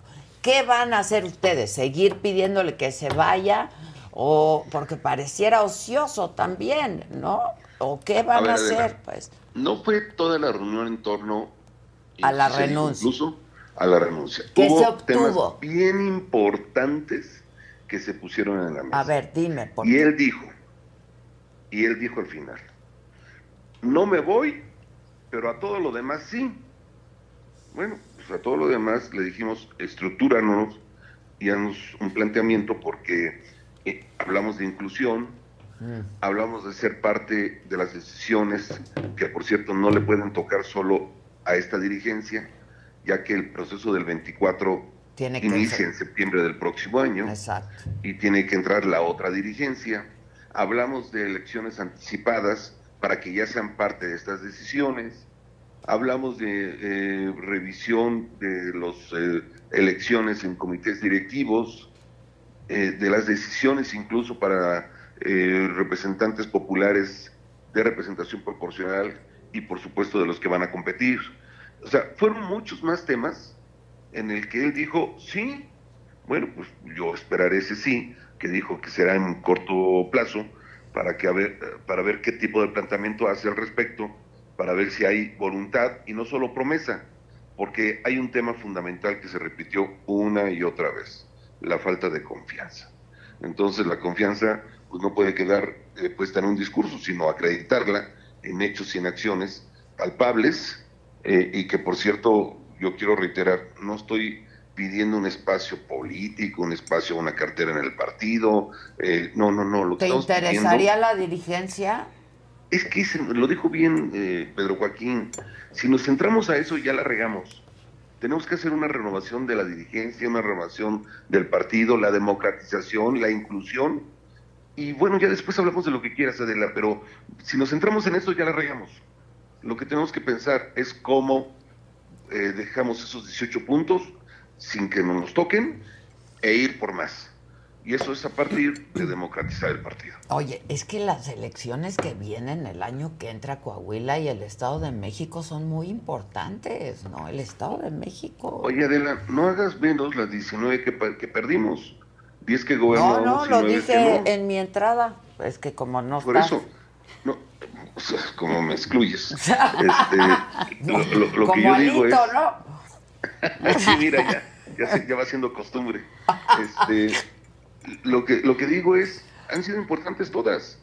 ¿Qué van a hacer ustedes? ¿Seguir pidiéndole que se vaya? O porque pareciera ocioso también, ¿no? ¿O qué van a, hacer? Pues no fue toda la reunión en torno a la renuncia. Incluso a la renuncia. ¿Qué se obtuvo? temas bien importantes que se pusieron en la mesa. A ver, dime. ¿por y él dijo, y él dijo al final, no me voy, pero a todo lo demás sí. Bueno, pues a todo lo demás le dijimos, estructúranos y haznos un planteamiento porque eh, hablamos de inclusión, mm. hablamos de ser parte de las decisiones que por cierto no le pueden tocar solo a esta dirigencia, ya que el proceso del 24 inicia en septiembre del próximo año Exacto. y tiene que entrar la otra dirigencia hablamos de elecciones anticipadas para que ya sean parte de estas decisiones, hablamos de eh, revisión de las eh, elecciones en comités directivos, eh, de las decisiones incluso para representantes populares de representación proporcional y por supuesto de los que van a competir. O sea, fueron muchos más temas en el que él dijo, sí, bueno, pues yo esperaré ese sí, que dijo que será en corto plazo, para, que ver, para ver qué tipo de planteamiento hace al respecto, para ver si hay voluntad y no solo promesa, porque hay un tema fundamental que se repitió una y otra vez, la falta de confianza. Entonces la confianza pues, no puede quedar eh, puesta en un discurso, sino acreditarla en hechos y en acciones palpables, eh, y que por cierto, yo quiero reiterar, no estoy pidiendo un espacio político, un espacio, una cartera en el partido. Eh, no, no, no. Lo ¿Te interesaría la dirigencia? Es que lo dijo bien eh, Pedro Joaquín. Si nos centramos a eso, ya la regamos. Tenemos que hacer una renovación de la dirigencia, una renovación del partido, la democratización, la inclusión. Y bueno, ya después hablamos de lo que quieras, Adela, pero si nos centramos en eso, ya la regamos. Lo que tenemos que pensar es cómo eh, dejamos esos 18 puntos sin que nos toquen e ir por más. Y eso es a partir de democratizar el partido. Oye, es que las elecciones que vienen el año que entra Coahuila y el Estado de México son muy importantes, ¿no? El Estado de México. Oye, Adela, no hagas menos las 19 que, que perdimos. 10 que gobernamos. No, no, lo dije en mi entrada. Es que como no Por eso, no, o sea, como me excluyes. este, lo, que yo digo es... ¿no? sí, mira, ya, ya, va siendo costumbre. Este, lo, que, lo que digo es, han sido importantes todas.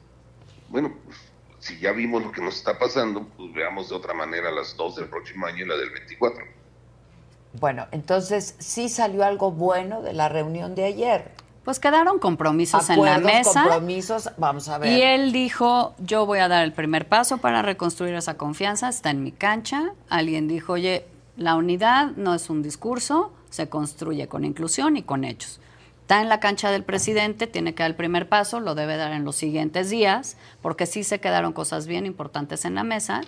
Bueno, pues, si ya vimos lo que nos está pasando, pues veamos de otra manera las dos del próximo año y la del 24. Bueno, entonces sí salió algo bueno de la reunión de ayer. Pues quedaron compromisos en la mesa. compromisos, vamos a ver. Y él dijo, yo voy a dar el primer paso para reconstruir esa confianza, está en mi cancha. Alguien dijo, oye, la unidad no es un discurso, se construye con inclusión y con hechos. Está en la cancha del presidente, tiene que dar el primer paso, lo debe dar en los siguientes días, porque sí se quedaron cosas bien importantes en la mesa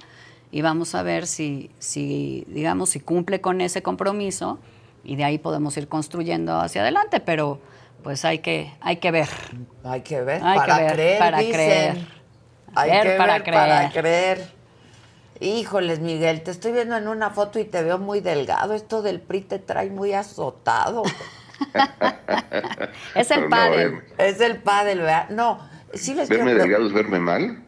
y vamos a ver si, si digamos, si cumple con ese compromiso y de ahí podemos ir construyendo hacia adelante, pero pues hay que, hay que ver. Hay que ver, para, creer, para creer. Hay que ver, para creer. Híjoles, Miguel, te estoy viendo en una foto y te veo muy delgado. Esto del PRI te trae muy azotado. es el padre. es el padre, ¿verdad? No, sí les ¿Verme delgado es verme mal?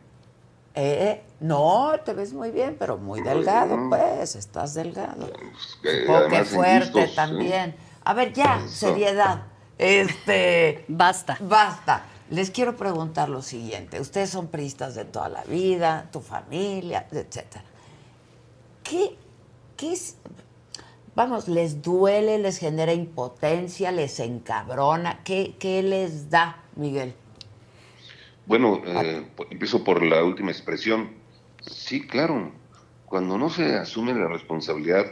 Eh, no, te ves muy bien, pero muy delgado, pues, estás delgado. Pues, fuerte también. A ver, ya, seriedad. Este. Basta. Basta. Les quiero preguntar lo siguiente. Ustedes son priistas de toda la vida, tu familia, etcétera. ¿Qué, qué es, vamos, les duele, les genera impotencia, les encabrona? ¿Qué, qué les da, Miguel? Bueno, eh, empiezo por la última expresión. Sí, claro. Cuando no se asume la responsabilidad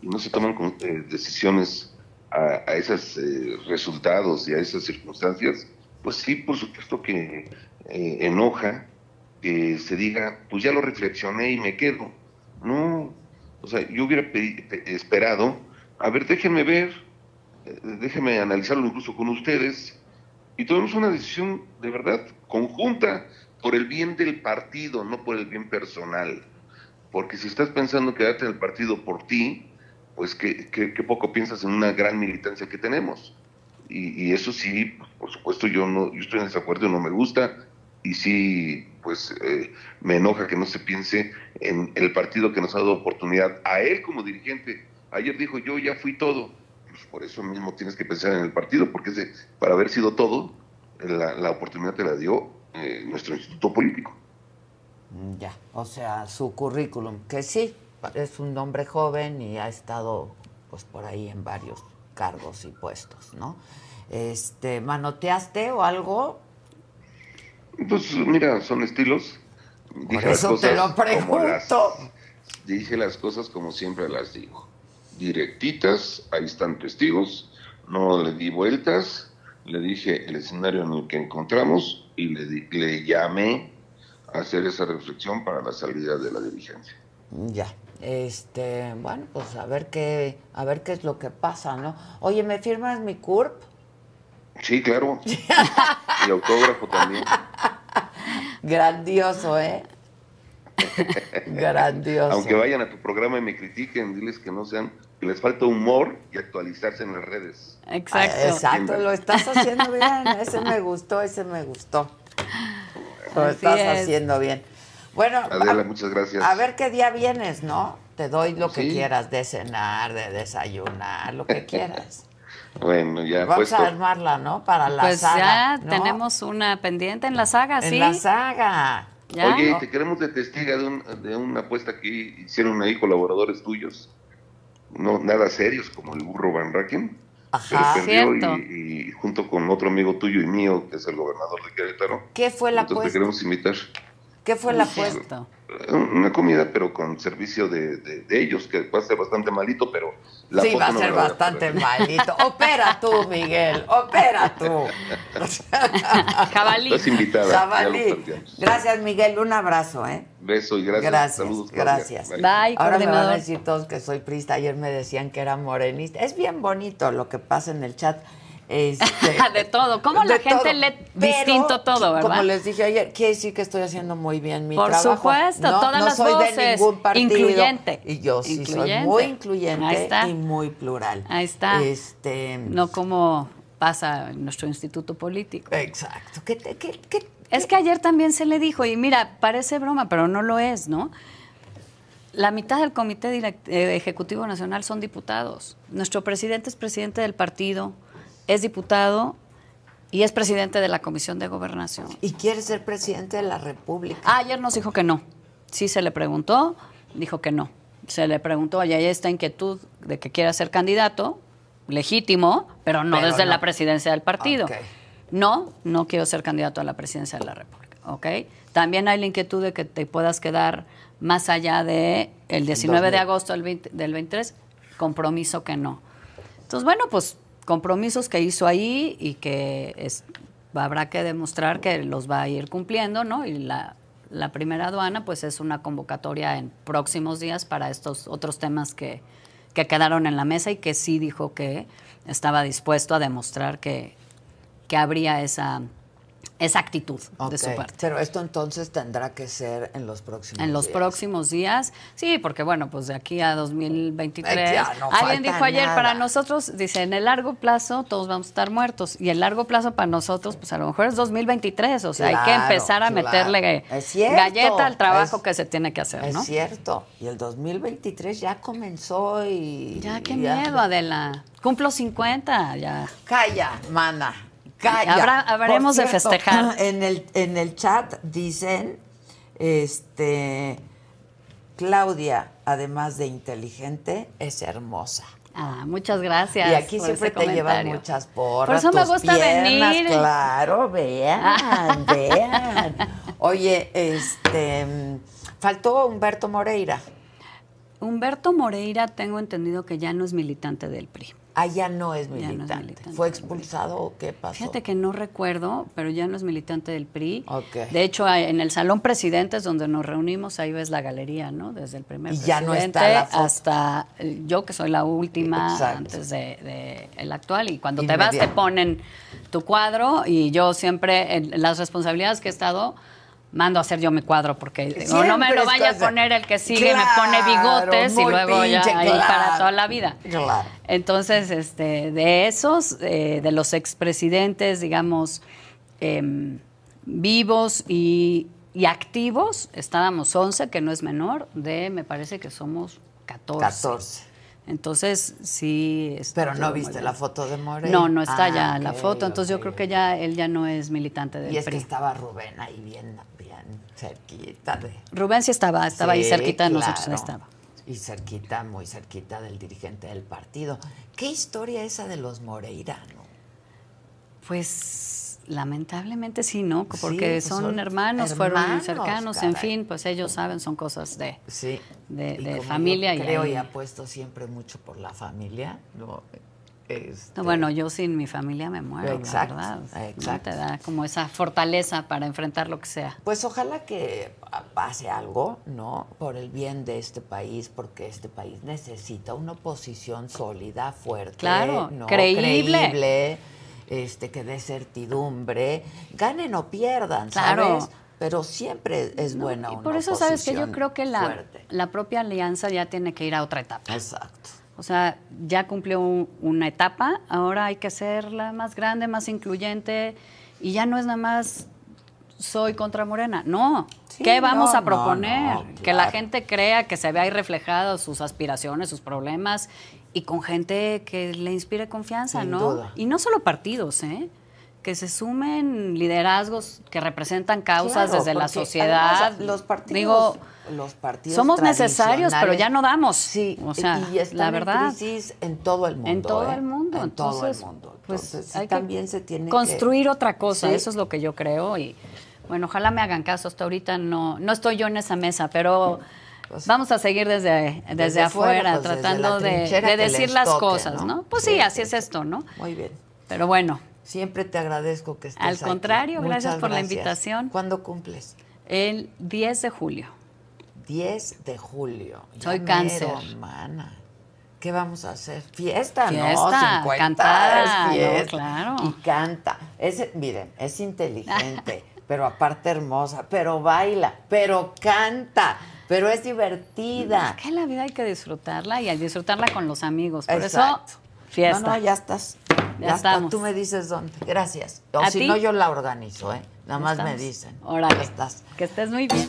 y no se toman eh, decisiones a, esos eh, resultados y a esas circunstancias, pues sí, por supuesto que eh, enoja que se diga, pues ya lo reflexioné y me quedo. No, o sea, yo hubiera esperado, a ver, déjenme ver, eh, déjenme analizarlo incluso con ustedes, y tomemos una decisión de verdad conjunta por el bien del partido, no por el bien personal. Porque si estás pensando quedarte en el partido por ti, pues que poco piensas en una gran militancia que tenemos y, eso sí, por supuesto, yo no, yo estoy en desacuerdo, no me gusta, y sí, pues eh, me enoja que no se piense en el partido que nos ha dado oportunidad a él como dirigente. Ayer dijo, yo ya fui todo. Pues por eso mismo tienes que pensar en el partido, porque para haber sido todo, la, oportunidad te la dio eh, nuestro instituto político. Mm, ya, o sea, su currículum, que sí, es un hombre joven y ha estado pues por ahí en varios cargos y puestos, ¿no? Este, ¿Manoteaste o algo? Pues mira, son estilos. Dije Por eso te lo pregunto. dije las cosas como siempre las digo. Directitas, ahí están testigos, no le di vueltas le dije el escenario en el que encontramos y le, di- le llamé a hacer esa reflexión para la salida de la dirigencia. Ya. Este, bueno, pues a ver qué, a ver qué es lo que pasa, ¿no? Oye, ¿me firmas mi CURP? Sí, claro. y autógrafo también. Grandioso, ¿eh? Grandioso. Aunque vayan a tu programa y me critiquen, diles que no sean, que les falta humor y actualizarse en las redes. Exacto. Ah, Exacto, lo estás haciendo bien. Ese me gustó, ese me gustó. Lo Así estás es. haciendo bien. Bueno, Adela, a, muchas gracias. a ver qué día vienes, ¿no? Te doy lo que quieras de cenar, de desayunar, lo que quieras. Bueno, ya Vamos puesto. a armarla, ¿no? Para la Pues saga. ya ¿no? tenemos una pendiente en la saga, En ¿sí? la saga. ¿Ya? Oye, te queremos de testiga de, un- de una apuesta que hicieron ahí colaboradores tuyos. No, nada serios, como el burro Van Racken. Ajá. Pero perdió Cierto. y, y junto con otro amigo tuyo y mío, que es el gobernador de Querétaro. ¿Qué fue la Entonces te apuesta? queremos invitar. ¿Qué fue la apuesta? Una comida, pero con servicio de, de- de ellos, que va a ser bastante malito, pero la sí, va a no ser a bastante perder. malito. Opera tú, Miguel. Opera tú. Jabalí. Estás invitada. Jabalí. Gracias, Miguel. Un abrazo, ¿eh? Beso y gracias. Gracias, Saludos, gracias. Bye. Bye, Ahora me van a decir todos que soy prista. Ayer me decían que era morenista. Es bien bonito lo que pasa en el chat. Este, de todo. ¿Cómo la gente lee Pero, distinto todo, verdad? Como les dije ayer, quiere decir que estoy haciendo muy bien mi Por trabajo. supuesto, no, todas no las soy voces. de ningún partido. Incluyente. Y yo sí soy muy incluyente y muy plural. Ahí está. Este, No como pasa en nuestro instituto político. Exacto. ¿Qué, te- qué- qué- Es que ayer también se le dijo, y mira, parece broma, pero no lo es, ¿no? La mitad del Comité Direct- eh, Ejecutivo Nacional son diputados. Nuestro presidente es presidente del partido, es diputado y es presidente de la Comisión de Gobernación. ¿Y quiere ser presidente de la República? Ah, ayer nos dijo que no. Sí se le preguntó, dijo que no. Se le preguntó, y hay esta inquietud de que quiera ser candidato, legítimo, pero no Pero desde no. la presidencia del partido. No, no quiero ser candidato a la presidencia de la República. ¿ok? También hay la inquietud de que te puedas quedar más allá de el 19 de 2000. agosto del, 20 del 23, compromiso que no. Entonces, bueno, pues compromisos que hizo ahí y que habrá que demostrar que los va a ir cumpliendo, ¿no? Y la, la primera aduana, pues es una convocatoria en próximos días para estos otros temas que, que quedaron en la mesa y que sí dijo que estaba dispuesto a demostrar que, que habría esa, esa actitud de su parte. Pero esto entonces tendrá que ser en los próximos En los días. próximos días, sí, porque bueno, pues de aquí a 2023. Eh, ya no Alguien dijo ayer, nada. para nosotros, dice, en el largo plazo todos vamos a estar muertos. Y el largo plazo para nosotros, pues a lo mejor es 2023. O sea, hay que empezar a claro. meterle Es cierto, galleta al trabajo es- que se tiene que hacer, Es ¿no? cierto. Y el 2023 ya comenzó y... Ya, qué y miedo, Adela. Cumplo 50, ya. Calla, mana. Calla. Habrá- habremos Por de festejar. En el, en el chat dicen, este, Claudia, además de inteligente, es hermosa. Ah, muchas gracias. y aquí por siempre te llevan muchas porras. Por eso me gusta piernas, venir. Claro, vean, vean. Oye, este, faltó Humberto Moreira. Humberto Moreira, tengo entendido que ya no es militante del PRI. Ah, ya no es Ya no es militante. militante ¿Fue del expulsado o qué pasó? Fíjate que no recuerdo, pero ya no es militante del PRI. Ok. De hecho, en el Salón Presidentes, donde nos reunimos, ahí ves la galería, ¿no? Desde el primer Y ya no presidente está la foto. hasta yo, que soy la última Exacto. antes de, de el actual. Y cuando te vas, te Inmediato. ponen tu cuadro y yo siempre, en las responsabilidades que he estado, mando a hacer yo mi cuadro porque digo, no me lo vaya a poner el que sigue, me Claro, pone bigotes y luego ya ahí para toda la vida. Claro. Entonces, este, de esos, eh, de los expresidentes, digamos, em, vivos y, y activos, estábamos 11, que no es menor, de, me parece que somos 14. 14. Entonces, sí. Pero no viste la foto de Moreira. No, no está Ah, ya la ok, foto. Entonces, yo creo que ya él ya no es militante del Y es PRI. que estaba Rubén ahí bien cerquita de... Rubén sí estaba, estaba ahí cerquita de nosotros, claro. estaba. Y cerquita, muy cerquita del dirigente del partido. ¿Qué historia esa de los Moreira, no? Pues lamentablemente sí, ¿no? Porque pues son, son hermanos, fueron hermanos, cercanos, en fin, pues ellos saben, son cosas de, Sí. de, Y de familia. yo y creo ahí- y apuesto siempre mucho por la familia. no, Este, Bueno, yo sin mi familia me muero, Exacto, la verdad. ¿no? exacto. Te da como esa fortaleza para enfrentar lo que sea. Pues ojalá que pase algo, ¿no? Por el bien de este país, porque este país necesita una oposición sólida, fuerte, Claro, ¿no? creíble. creíble, este, que dé certidumbre, ganen o pierdan, Claro. ¿sabes? Pero siempre es buena Y una por eso, sabes que yo creo que la, fuerte. la propia alianza ya tiene que ir a otra etapa. Exacto. O sea, ya cumplió un- una etapa, ahora hay que hacerla más grande, más incluyente, y ya no es nada más soy contra Morena. No, Sí, ¿qué vamos no, a proponer? no, no, Que la gente crea, que se vea ahí reflejados sus aspiraciones, sus problemas, y con gente que le inspire confianza, Sin ¿no? duda. Y no solo partidos, ¿eh? Que se sumen liderazgos que representan causas Claro, desde la sociedad. los partidos, Digo, los partidos somos necesarios, pero ya no damos. Sí, O sea, y la verdad. en crisis en todo el mundo. En todo ¿eh? el mundo. En todo el Entonces, mundo. pues, sí, hay que también se tiene construir que... otra cosa. Sí. Eso es lo que yo creo. Y bueno, ojalá me hagan caso. Hasta ahorita no, no estoy yo en esa mesa, pero Pues, vamos a seguir desde, desde, desde afuera, pues, desde tratando la de, decir las toque, cosas, ¿no? ¿no? Pues sí, Sí, así sí, es esto, ¿no? Muy bien. Pero bueno, Siempre te agradezco que estés Al aquí. contrario, gracias por la invitación. ¿Cuándo cumples? el 10 de julio. 10 de julio. Ya Soy mero, cáncer. mana. ¿Qué vamos a hacer? Fiesta, ¿no? Fiesta, 50 cantar, es ¿no? fiesta. Claro. Y canta. Es, miren, es inteligente, pero aparte hermosa, pero baila, pero canta, pero es divertida. Es que la vida hay que disfrutarla y al disfrutarla con los amigos. Por Exacto. eso, fiesta. No, no, ya estás. Ya estamos. Tú me dices dónde. Gracias. O ¿A si no, yo la organizo, ¿eh? Nada Ya más me dicen. Órale. Ya estás. Que estés muy bien.